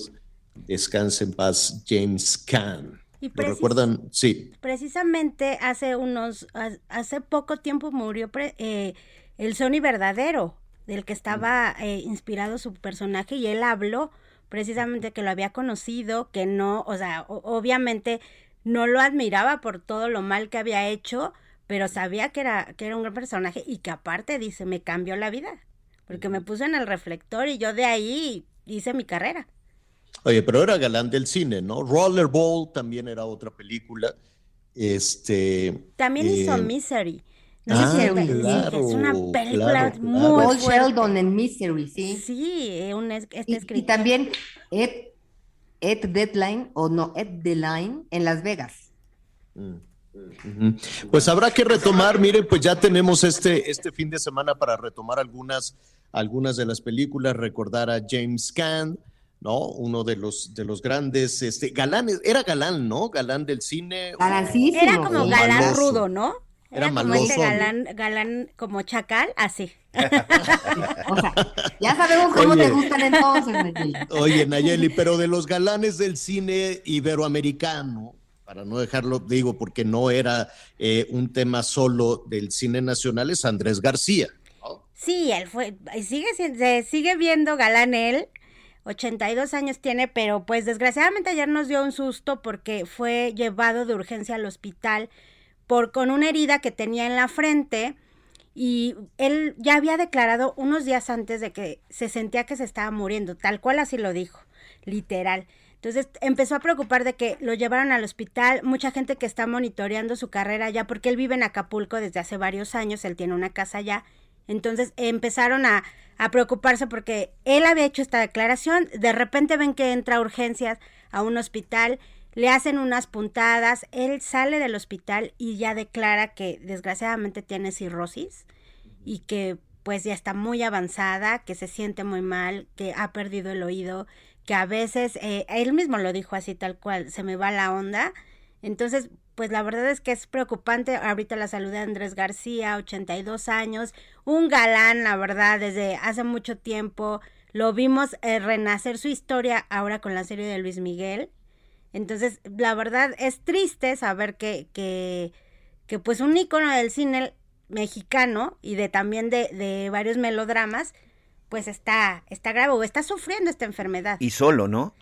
Descanse en paz, James Caan. ¿Lo recuerdan? Sí.
Precisamente hace unos, hace poco tiempo murió eh, el Sony verdadero, del que estaba eh, inspirado su personaje, y él habló precisamente que lo había conocido, que no, o sea, obviamente no lo admiraba por todo lo mal que había hecho, pero sabía que era, que era un gran personaje y que aparte dice, me cambió la vida, porque me puse en el reflector y yo de ahí hice mi carrera.
Oye, pero era galán del cine, ¿no? Rollerball también era otra película. Este.
También hizo eh, Misery. No sé si ah, es una película
muy Paul Sheldon en Mystery, sí.
Sí, un, este
y, y, también Ed, Ed Deadline, o no, Ed Line en Las Vegas.
Mm. Pues habrá que retomar, miren, pues ya tenemos este, este fin de semana para retomar algunas, algunas de las películas, recordar a James Caan, ¿no? Uno de los, de los grandes, este, galanes, era galán, ¿no? Galán del cine.
Era como galán rudo, ¿no? Era, como ese galán, galán como chacal, así.
o sea, ya sabemos cómo te gustan entonces, Nayeli.
Oye, Nayeli, pero de los galanes del cine iberoamericano, para no dejarlo, digo, porque no era eh, un tema solo del cine nacional, es Andrés García.
Sí, él fue, sigue, se sigue viendo galán él. 82 años tiene, pero pues desgraciadamente ayer nos dio un susto porque fue llevado de urgencia al hospital por, con una herida que tenía en la frente y él ya había declarado unos días antes de que se sentía que se estaba muriendo, tal cual así lo dijo, literal. Entonces empezó a preocupar de que lo llevaran al hospital, mucha gente que está monitoreando su carrera ya, porque él vive en Acapulco desde hace varios años, él tiene una casa allá. Entonces empezaron a, a preocuparse porque él había hecho esta declaración, de repente ven que entra a urgencias a un hospital le hacen unas puntadas, él sale del hospital y ya declara que desgraciadamente tiene cirrosis y que pues ya está muy avanzada, que se siente muy mal, que ha perdido el oído, que a veces, eh, él mismo lo dijo así tal cual, se me va la onda. Entonces, pues la verdad es que es preocupante ahorita la salud de Andrés García, 82 años, un galán, la verdad, desde hace mucho tiempo. Lo vimos eh, renacer su historia ahora con la serie de Luis Miguel. Entonces, la verdad es triste saber que, que, que pues un ícono del cine mexicano y de también de, de varios melodramas, pues está, está grave o está sufriendo esta enfermedad.
Y solo, ¿no?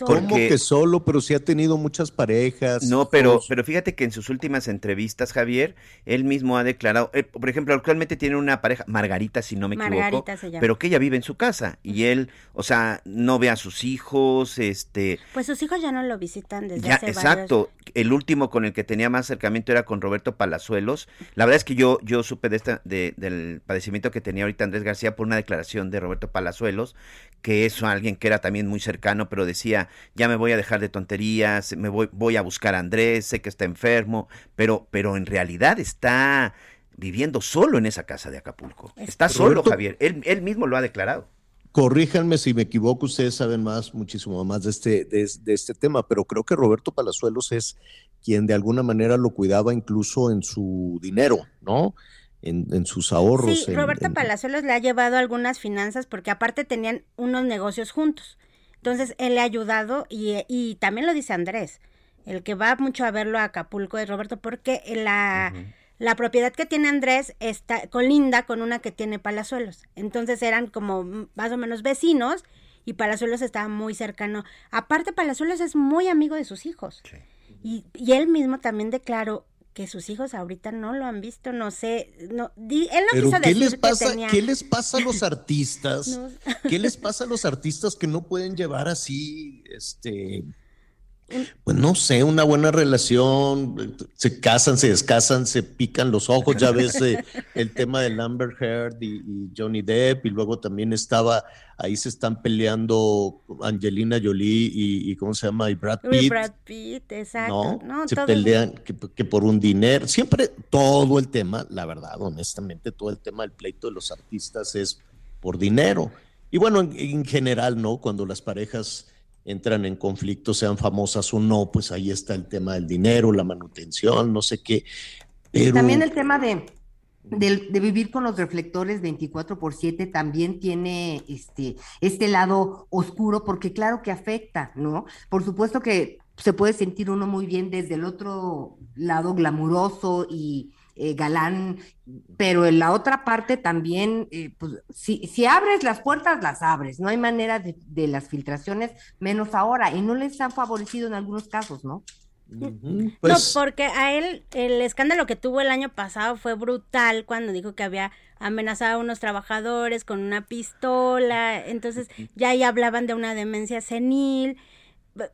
¿Cómo que solo? Pero sí ha tenido muchas parejas.
No, pero, pero fíjate que en sus últimas entrevistas, Javier, él mismo ha declarado, eh, por ejemplo, actualmente tiene una pareja, Margarita, si no me equivoco, pero que ella vive en su casa y él, o sea, no ve a sus hijos, este...
Pues sus hijos ya no lo visitan desde
ya,
hace
Exacto, el último con el que tenía más acercamiento era con Roberto Palazuelos. La verdad es que yo, yo supe de esta, de, del padecimiento que tenía ahorita Andrés García por una declaración de Roberto Palazuelos, que es alguien que era también muy cercano, pero decía, ya me voy a dejar de tonterías, me voy, voy a buscar a Andrés, sé que está enfermo, pero, pero en realidad está viviendo solo en esa casa de Acapulco. Está solo, Javier. Él, él mismo lo ha declarado.
Corríjanme si me equivoco, ustedes saben más, muchísimo más de este, de, este tema, pero creo que Roberto Palazuelos es quien de alguna manera lo cuidaba incluso en su dinero, ¿no? En, sus ahorros.
Sí, Roberto Palazuelos le ha llevado algunas finanzas porque aparte tenían unos negocios juntos. Entonces él le ha ayudado y, también lo dice Andrés, el que va mucho a verlo a Acapulco es Roberto porque la... La propiedad que tiene Andrés está colinda con una que tiene Palazuelos. Entonces eran como más o menos vecinos y Palazuelos estaba muy cercano. Aparte, Palazuelos es muy amigo de sus hijos. Y, él mismo también declaró que sus hijos ahorita no lo han visto, no sé, no, él no
Pero
quiso
¿qué
decir
les pasa,
que tenía...
¿Qué les pasa a los artistas? ¿Qué les pasa a los artistas que no pueden llevar así, este, pues no sé, una buena relación, se casan, se descasan, se pican los ojos, ya ves eh, el tema de Amber Heard y, Johnny Depp, y luego también estaba, ahí se están peleando Angelina Jolie y, ¿cómo se llama? Y Brad Pitt.
Brad Pitt, exacto.
No, se pelean que, por un dinero, siempre todo el tema, la verdad, honestamente, todo el tema del pleito de los artistas es por dinero. Y bueno, en general, ¿no? Cuando las parejas entran en conflicto, sean famosas o no, pues ahí está el tema del dinero, la manutención, no sé qué. Pero...
También el tema de, de, vivir con los reflectores 24 por 7 también tiene este, este lado oscuro, porque claro que afecta, ¿no? Por supuesto que se puede sentir uno muy bien desde el otro lado glamuroso y eh, galán, pero en la otra parte también, eh, pues si, si, abres las puertas, las abres, no hay manera de, las filtraciones, menos ahora, y no les han favorecido en algunos casos, ¿no?
no, pues porque a él el escándalo que tuvo el año pasado fue brutal cuando dijo que había amenazado a unos trabajadores con una pistola, entonces ya ahí hablaban de una demencia senil,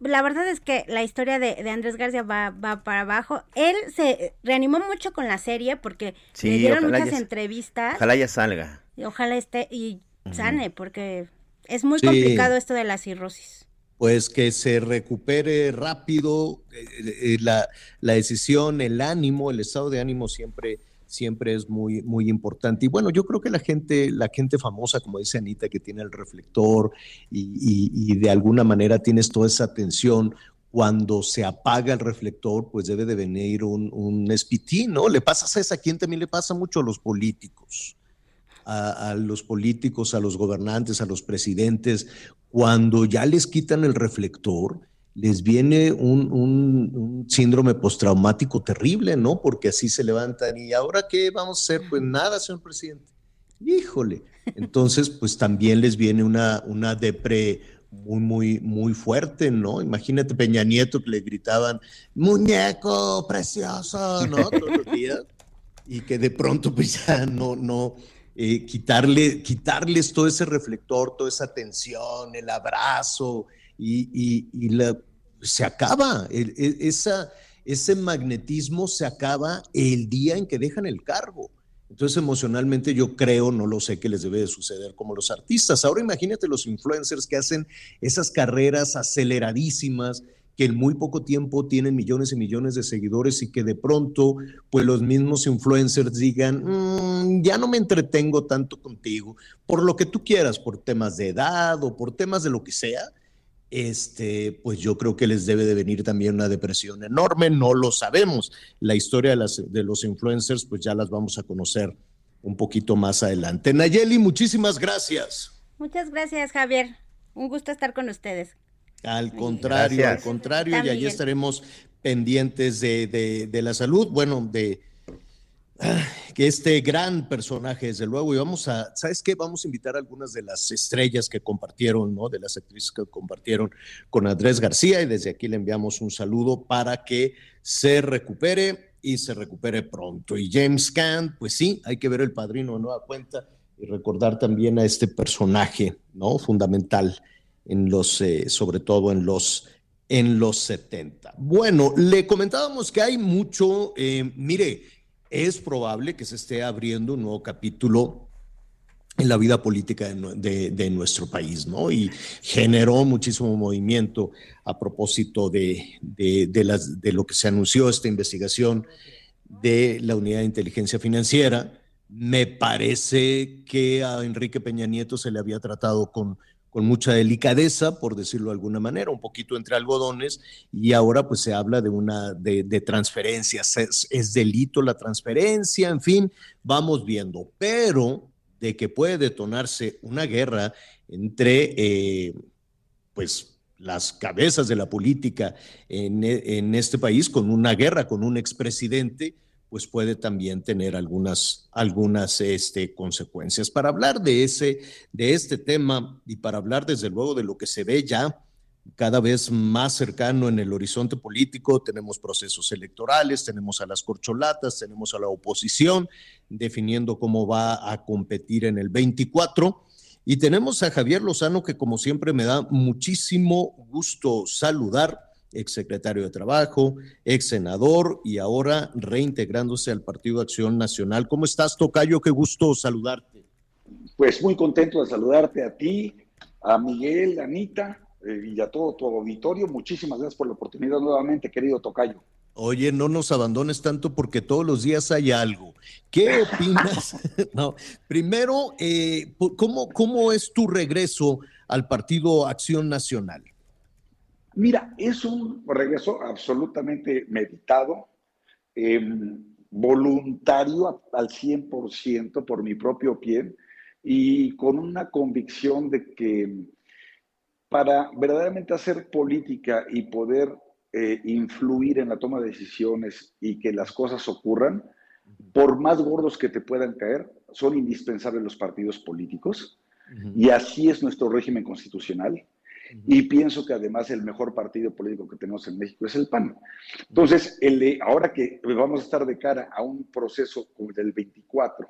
la verdad es que la historia de, Andrés García va, va, para abajo. Él se reanimó mucho con la serie porque le dieron muchas entrevistas.
Ojalá ya salga.
Y ojalá esté y sane, porque es muy complicado esto de la cirrosis.
Pues que se recupere rápido eh, eh, la, la decisión, el ánimo, el estado de ánimo siempre siempre es muy, muy importante. Y bueno, yo creo que la gente, la gente famosa, como dice Anita, que tiene el reflector y, de alguna manera tienes toda esa atención, cuando se apaga el reflector, pues debe de venir un, un espitín, ¿no? Le pasa a quien también le pasa mucho a los políticos. A, los políticos, a los gobernantes, a los presidentes, cuando ya les quitan el reflector, les viene un, síndrome postraumático terrible, ¿no? Porque así se levantan y ahora qué vamos a hacer? Pues nada, señor presidente. Híjole. Entonces, pues también les viene una, una depre muy, muy, muy fuerte, ¿no? Imagínate Peña Nieto que le gritaban, muñeco precioso, ¿no? Todos los días. Y que de pronto, pues ya no, no, eh, quitarle, quitarles todo ese reflector, toda esa atención, el abrazo, y, se acaba, e, ese magnetismo se acaba el día en que dejan el cargo. Entonces emocionalmente yo creo, no lo sé, qué les debe de suceder como los artistas. Ahora imagínate los influencers que hacen esas carreras aceleradísimas, que en muy poco tiempo tienen millones y millones de seguidores y que de pronto, pues los mismos influencers digan, mm, ya no me entretengo tanto contigo, por lo que tú quieras, por temas de edad o por temas de lo que sea, este, pues yo creo que les debe de venir también una depresión enorme, no lo sabemos. La historia de, las, de los influencers, pues ya las vamos a conocer un poquito más adelante. Nayeli, muchísimas gracias.
Muchas gracias, Javier. Un gusto estar con ustedes.
Al contrario, al contrario, y allí estaremos pendientes de, de, de la salud, bueno, de que este gran personaje, desde luego, y vamos a, ¿sabes qué? Vamos a invitar a algunas de las estrellas que compartieron, ¿no? De las actrices que compartieron con Andrés García y desde aquí le enviamos un saludo para que se recupere y se recupere pronto. Y James Caan, pues sí, hay que ver el padrino de nueva cuenta y recordar también a este personaje, ¿no? Fundamental en los, eh, sobre todo en los en los 70. Bueno, le comentábamos que hay mucho, eh, mire, es probable que se esté abriendo un nuevo capítulo en la vida política de, nuestro país, ¿no? Y generó muchísimo movimiento a propósito de, lo que se anunció esta investigación de la Unidad de Inteligencia Financiera. Me parece que a Enrique Peña Nieto se le había tratado con, con mucha delicadeza, por decirlo de alguna manera, un poquito entre algodones, y ahora pues se habla de una de, transferencias, es, es, delito la transferencia, en fin, vamos viendo, pero de que puede detonarse una guerra entre eh, pues las cabezas de la política en, en, este país con una guerra con un expresidente, pues puede también tener algunas, algunas este, consecuencias. Para hablar de, ese, de este tema y para hablar desde luego de lo que se ve ya cada vez más cercano en el horizonte político, tenemos procesos electorales, tenemos a las corcholatas, tenemos a la oposición definiendo cómo va a competir en el 24. Y tenemos a Javier Lozano, que como siempre me da muchísimo gusto saludar, exsecretario de Trabajo, ex senador y ahora reintegrándose al Partido Acción Nacional. ¿Cómo estás, Tocayo? Qué gusto saludarte.
Pues muy contento de saludarte a ti, a Miguel, a Anita eh, y a todo tu auditorio. Muchísimas gracias por la oportunidad nuevamente, querido Tocayo.
Oye, no nos abandones tanto porque todos los días hay algo. ¿Qué opinas? no, primero, eh, ¿cómo, ¿cómo es tu regreso al Partido Acción Nacional?
Mira, es un regreso absolutamente meditado, eh, voluntario al 100% por mi propio pie y con una convicción de que para verdaderamente hacer política y poder eh, influir en la toma de decisiones y que las cosas ocurran, por más gordos que te puedan caer, son indispensables los partidos políticos. Y así es nuestro régimen constitucional. Y pienso que además el mejor partido político que tenemos en México es el PAN. Entonces, el ahora que vamos a estar de cara a un proceso como del 24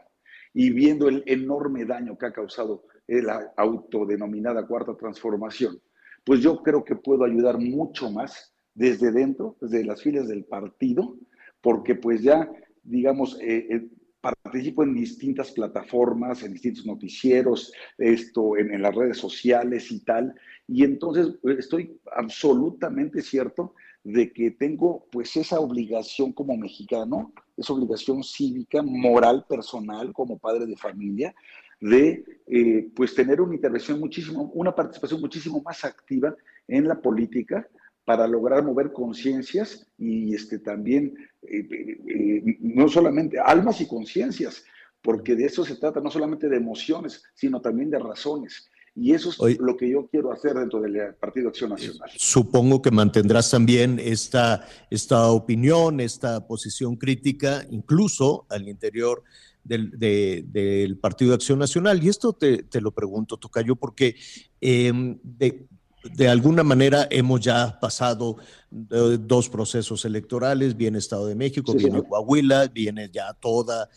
y viendo el enorme daño que ha causado la autodenominada cuarta transformación, pues yo creo que puedo ayudar mucho más desde dentro, desde las filas del partido, porque pues ya, digamos, eh, eh, participo en distintas plataformas, en distintos noticieros, esto, en, las redes sociales y tal, y entonces pues, estoy absolutamente cierto de que tengo pues esa obligación como mexicano, esa obligación cívica, moral, personal, como padre de familia, de eh, pues tener una intervención muchísimo, una participación muchísimo más activa en la política para lograr mover conciencias y este, también eh, eh, no solamente almas y conciencias, porque de eso se trata, no solamente de emociones, sino también de razones. Y eso es Oye, lo que yo quiero hacer dentro del Partido Acción Nacional.
Supongo que mantendrás también esta, esta opinión, esta posición crítica, incluso al interior del, de, del Partido Acción Nacional. Y esto te, te lo pregunto, Tocayo, porque eh, de, de alguna manera hemos ya pasado eh, dos procesos electorales, viene Estado de México, sí, viene sí. Coahuila, viene ya toda,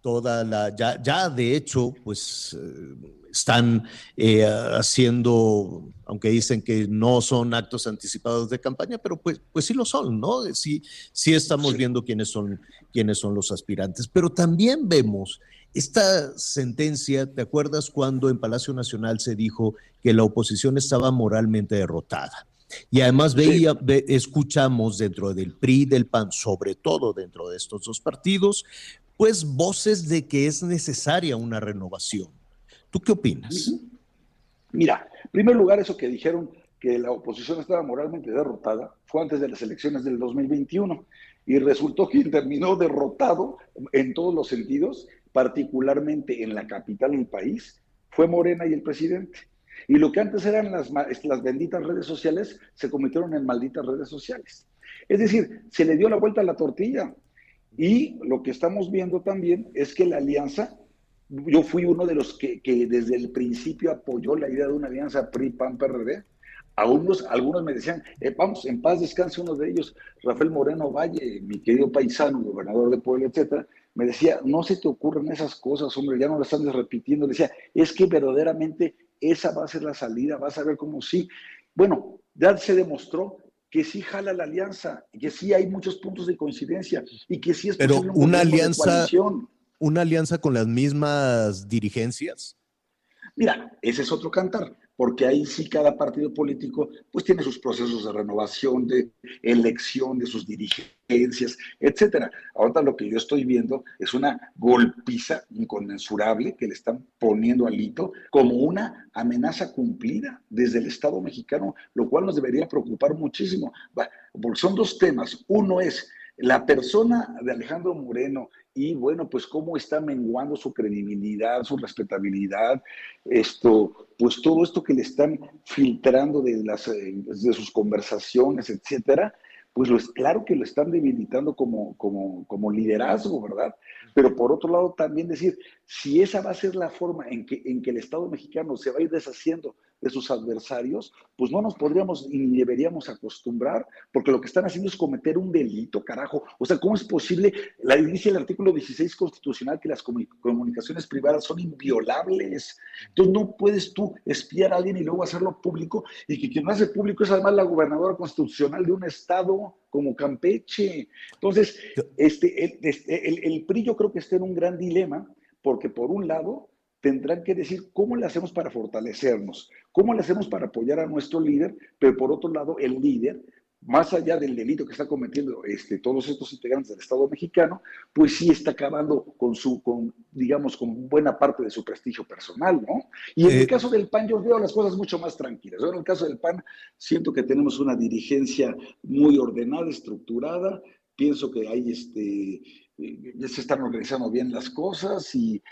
toda la, ya, ya de hecho, pues eh, están eh, haciendo, aunque dicen que no son actos anticipados de campaña, pero pues, pues sí lo son, ¿no? Sí, sí estamos sí. viendo quiénes son, quiénes son los aspirantes, pero también vemos esta sentencia, ¿te acuerdas cuando en Palacio Nacional se dijo que la oposición estaba moralmente derrotada? Y además veía, ve, escuchamos dentro del PRI, del PAN, sobre todo dentro de estos dos partidos, pues voces de que es necesaria una renovación. ¿Tú qué opinas?
Mira, en primer lugar, eso que dijeron que la oposición estaba moralmente derrotada fue antes de las elecciones del 2021 y resultó que terminó derrotado en todos los sentidos particularmente en la capital del país, fue Morena y el presidente. Y lo que antes eran las, las benditas redes sociales se convirtieron en malditas redes sociales. Es decir, se le dio la vuelta a la tortilla. Y lo que estamos viendo también es que la alianza, yo fui uno de los que, que desde el principio apoyó la idea de una alianza PRI-PAN-PRD, algunos, algunos me decían, eh, vamos, en paz descanse uno de ellos, Rafael Moreno Valle, mi querido paisano, gobernador de Puebla, etcétera, me decía, no se te ocurren esas cosas, hombre, ya no las están repitiendo. Le decía, es que verdaderamente esa va a ser la salida, vas a ver cómo sí. Bueno, ya se demostró que sí jala la alianza, que sí hay muchos puntos de coincidencia y que sí es
Pero un una alianza, una alianza con las mismas dirigencias.
Mira, ese es otro cantar. Porque ahí sí cada partido político pues tiene sus procesos de renovación, de elección de sus dirigencias, etcétera. Ahora lo que yo estoy viendo es una golpiza inconmensurable que le están poniendo al hito como una amenaza cumplida desde el Estado mexicano, lo cual nos debería preocupar muchísimo, porque son dos temas. Uno es la persona de Alejandro Moreno y bueno, pues cómo está menguando su credibilidad, su respetabilidad, esto, pues todo esto que le están filtrando de, las, eh, de sus conversaciones, etcétera, pues lo es, claro que lo están debilitando como, como, como liderazgo, ¿verdad? Pero por otro lado también decir, si esa va a ser la forma en que, en que el Estado mexicano se va a ir deshaciendo de sus adversarios, pues no nos podríamos ni deberíamos acostumbrar, porque lo que están haciendo es cometer un delito, carajo. O sea, ¿cómo es posible? La dice el artículo 16 constitucional que las comunicaciones privadas son inviolables. Entonces no puedes tú espiar a alguien y luego hacerlo público, y que quien lo hace público es además la gobernadora constitucional de un estado como Campeche. Entonces, este, el, este, el, el PRI yo creo que está en un gran dilema, porque por un lado tendrán que decir cómo le hacemos para fortalecernos, cómo le hacemos para apoyar a nuestro líder, pero por otro lado el líder, más allá del delito que está cometiendo este, todos estos integrantes del Estado mexicano, pues sí está acabando con su, con, digamos, con buena parte de su prestigio personal, ¿no? Y en el eh, caso del PAN yo veo las cosas mucho más tranquilas. Yo en el caso del PAN siento que tenemos una dirigencia muy ordenada, estructurada, pienso que hay este, ya se están organizando bien las cosas y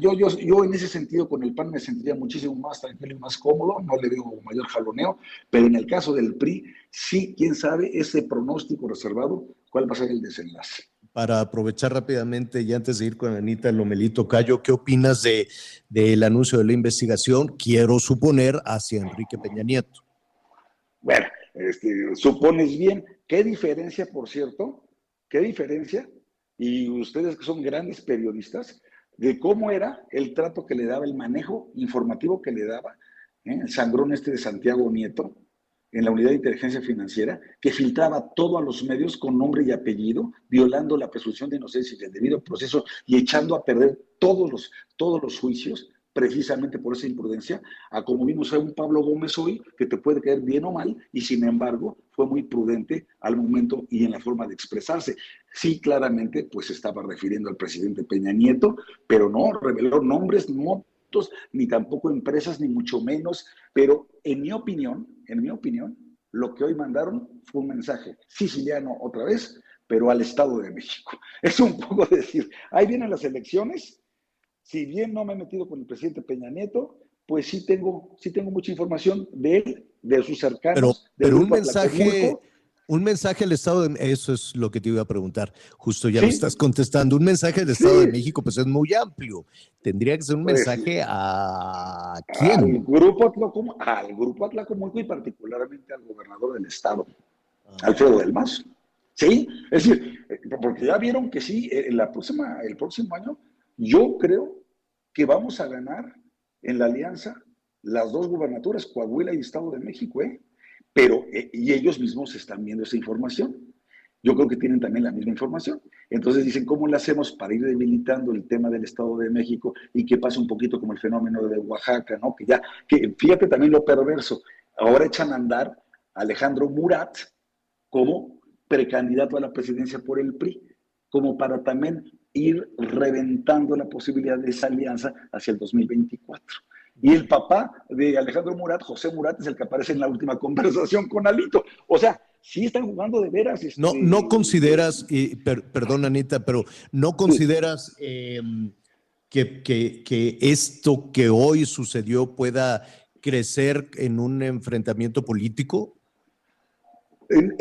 yo, yo, yo en ese sentido con el PAN me sentiría muchísimo más tranquilo y más cómodo, no le veo mayor jaloneo, pero en el caso del PRI, sí, quién sabe ese pronóstico reservado, cuál va a ser el desenlace.
Para aprovechar rápidamente y antes de ir con Anita Lomelito Cayo, ¿qué opinas de, del anuncio de la investigación? Quiero suponer hacia Enrique Peña Nieto.
Bueno, este, supones bien. ¿Qué diferencia, por cierto? ¿Qué diferencia? Y ustedes que son grandes periodistas, de cómo era el trato que le daba, el manejo informativo que le daba ¿eh? el sangrón este de Santiago Nieto en la unidad de inteligencia financiera, que filtraba todo a los medios con nombre y apellido, violando la presunción de inocencia y el debido proceso y echando a perder todos los, todos los juicios precisamente por esa imprudencia, a como vimos a un Pablo Gómez hoy, que te puede caer bien o mal, y sin embargo fue muy prudente al momento y en la forma de expresarse. Sí, claramente, pues estaba refiriendo al presidente Peña Nieto, pero no reveló nombres, motos, ni tampoco empresas, ni mucho menos, pero en mi opinión, en mi opinión, lo que hoy mandaron fue un mensaje siciliano otra vez, pero al Estado de México. Es un poco decir, ahí vienen las elecciones, si bien no me he metido con el presidente Peña Nieto, pues sí tengo, sí tengo mucha información de él, de sus cercanos.
Pero, un mensaje, un mensaje al Estado de eso es lo que te iba a preguntar. Justo ya lo estás contestando. Un mensaje del Estado de México, pues es muy amplio. Tendría que ser un pues mensaje a quién?
Al grupo Atlacomulco, al grupo Atlacomulco y particularmente al gobernador del estado, ah. Alfredo del Mazo. Sí, es decir, eh, porque ya vieron que sí, en la próxima, el próximo año, yo creo que vamos a ganar en la alianza las dos gubernaturas, Coahuila y Estado de México, ¿eh? Pero, eh, y ellos mismos están viendo esa información. Yo creo que tienen también la misma información. Entonces dicen, ¿cómo le hacemos para ir debilitando el tema del Estado de México y que pasa un poquito como el fenómeno de Oaxaca, ¿no? Que ya, que fíjate también lo perverso, ahora echan a andar a Alejandro Murat como precandidato a la presidencia por el PRI, como para también ir reventando la posibilidad de esa alianza hacia el 2024. Y el papá de Alejandro Murat, José Murat, es el que aparece en la última conversación con Alito. O sea, sí están jugando de veras. Este,
no, no consideras, y perdón Anita, pero no consideras em, que, que, esto que hoy sucedió pueda crecer en un enfrentamiento político?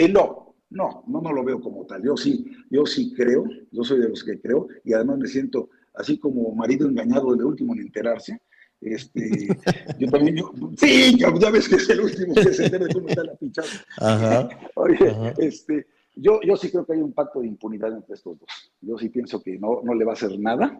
no, no, no, no lo veo como tal. Yo sí, yo sí creo, yo soy de los que creo, y además me siento así como marido engañado de último en enterarse. Este, yo también, yo, sí, ya, ves que es el último que se entere de cómo está la pichada. Ajá, Oye, este, yo, yo sí creo que hay un pacto de impunidad entre estos dos. Yo sí pienso que no, no le va a hacer nada,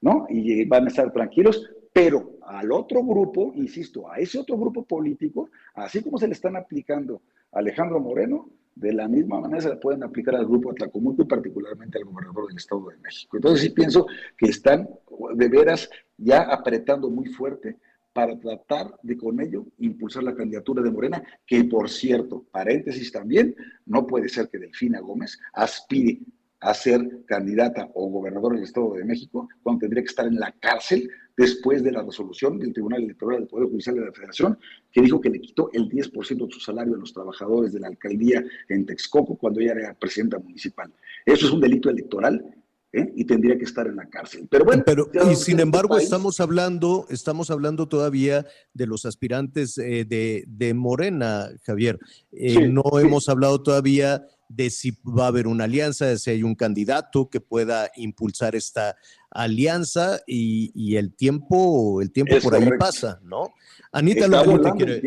¿no? Y van a estar tranquilos, pero al otro grupo, insisto, a ese otro grupo político, así como se le están aplicando a Alejandro Moreno, de la misma manera se le pueden aplicar al grupo Atlacomulco y particularmente al gobernador del Estado de México. Entonces sí pienso que están de veras ya apretando muy fuerte para tratar de con ello impulsar la candidatura de Morena, que por cierto, paréntesis también, no puede ser que Delfina Gómez aspire a ser candidata o gobernador del Estado de México, cuando tendría que estar en la cárcel después de la resolución del Tribunal Electoral del Poder Judicial de la Federación, que dijo que le quitó el 10% de su salario a los trabajadores de la alcaldía en Texcoco cuando ella era presidenta municipal. Eso es un delito electoral ¿eh? y tendría que estar en la cárcel. Pero bueno,
pero y sin embargo estamos hablando, estamos hablando todavía de los aspirantes eh, de, de, Morena, Javier. Eh, no hemos hablado todavía de si va a haber una alianza, de si hay un candidato que pueda impulsar esta alianza y, el tiempo, el tiempo por ahí pasa, ¿no? Anita Lomelí quiere.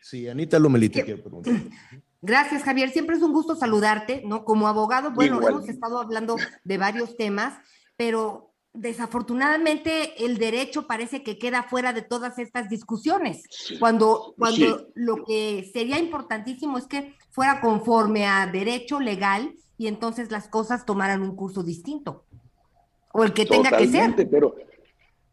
Sí, Anita Lomelí quiere preguntar.
Gracias, Javier. Siempre es un gusto saludarte, ¿no? Como abogado, bueno, hemos estado hablando de varios temas, pero desafortunadamente el derecho parece que queda fuera de todas estas discusiones, cuando, cuando lo que sería importantísimo es que fuera conforme a derecho legal y entonces las cosas tomaran un curso distinto, o el que tenga que ser.
Pero,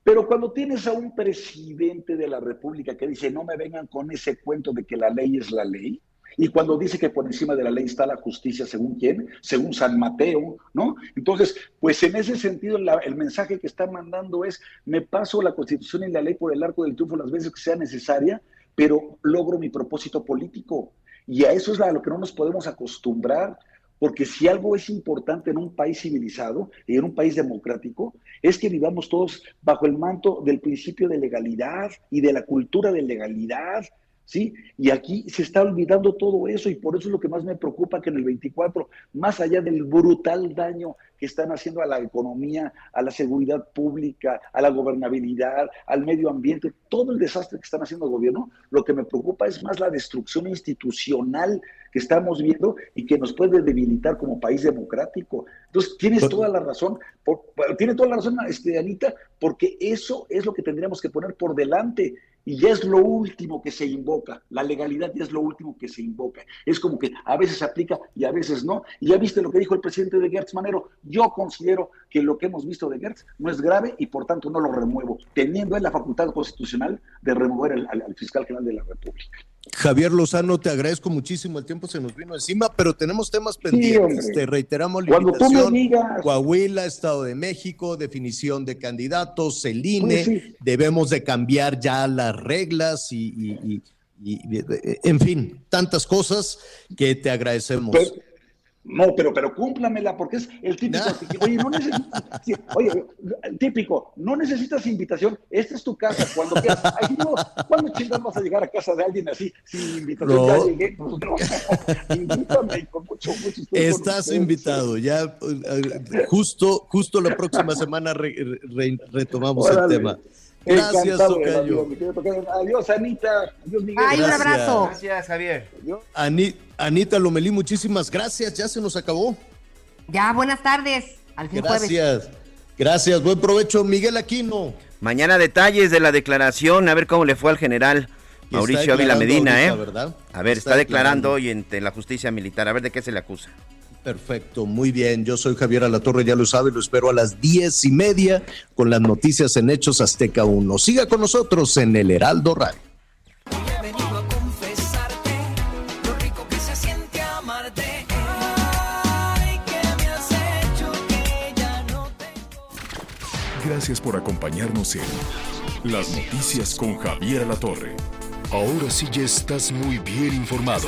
pero cuando tienes a un presidente de la República que dice, no me vengan con ese cuento de que la ley es la ley, y cuando dice que por encima de la ley está la justicia, según quién, según San Mateo, ¿no? Entonces, pues en ese sentido, el mensaje que está mandando es, me paso la constitución y la ley por el arco del triunfo las veces que sea necesaria, pero logro mi propósito político. Y a eso es a lo que no nos podemos acostumbrar, porque si algo es importante en un país civilizado y en un país democrático, es que vivamos todos bajo el manto del principio de legalidad y de la cultura de legalidad, ¿sí? Y aquí se está olvidando todo eso y por eso es lo que más me preocupa que en el 24, más allá del brutal daño que están haciendo a la economía, a la seguridad pública, a la gobernabilidad, al medio ambiente, todo el desastre que están haciendo el gobierno, lo que me preocupa es más la destrucción institucional que estamos viendo y que nos puede debilitar como país democrático. Entonces, tienes toda la razón, tiene toda la razón, este, Anita, porque eso es lo que tendríamos que poner por delante y ya es lo último que se invoca, la legalidad ya es lo último que se invoca. Es como que a veces se aplica y a veces no. Y ya viste lo que dijo el presidente de Gertz Manero, yo considero que lo que hemos visto de Gertz no es grave y por tanto no lo remuevo, teniendo la facultad constitucional de remover al fiscal general de la República.
Javier Lozano, te agradezco muchísimo, el tiempo se nos vino encima, pero tenemos temas pendientes. te reiteramos la Cuando invitación, Coahuila, Estado de México, definición de candidatos, el INE, debemos de cambiar ya las reglas y, en fin, tantas cosas que te agradecemos.
No, pero, pero cúmplamela, porque es el típico. Oye, no necesitas, oye, típico, no necesitas invitación, esta es tu casa, cuando quieras. Ay, no, ¿cuándo chingados vas a llegar a casa de alguien así, sin invitación? Ya llegué, pues, no, invítame con mucho gusto.
Estás invitado, ya eh, justo, justo la próxima semana retomamos el tema. Gracias, Tocayo.
Adiós, Anita. Adiós, Miguel.
Ay, un abrazo.
Gracias, Javier.
Anita Lomelí, muchísimas gracias. Ya se nos acabó.
Ya, buenas tardes. Al fin
Gracias. Gracias. Buen provecho, Miguel Aquino.
Mañana detalles de la declaración, a ver cómo le fue al general Mauricio Ávila Medina, ¿eh? A ver, está, declarando hoy ante la justicia militar. A ver de qué se le acusa.
Perfecto, muy bien. Yo soy Javier Alatorre, ya lo sabe, lo espero a las diez y media con las noticias en Hechos Azteca 1. Siga con nosotros en el Heraldo Radio.
Gracias por acompañarnos en Las Noticias con Javier Alatorre. Ahora sí ya estás muy bien informado.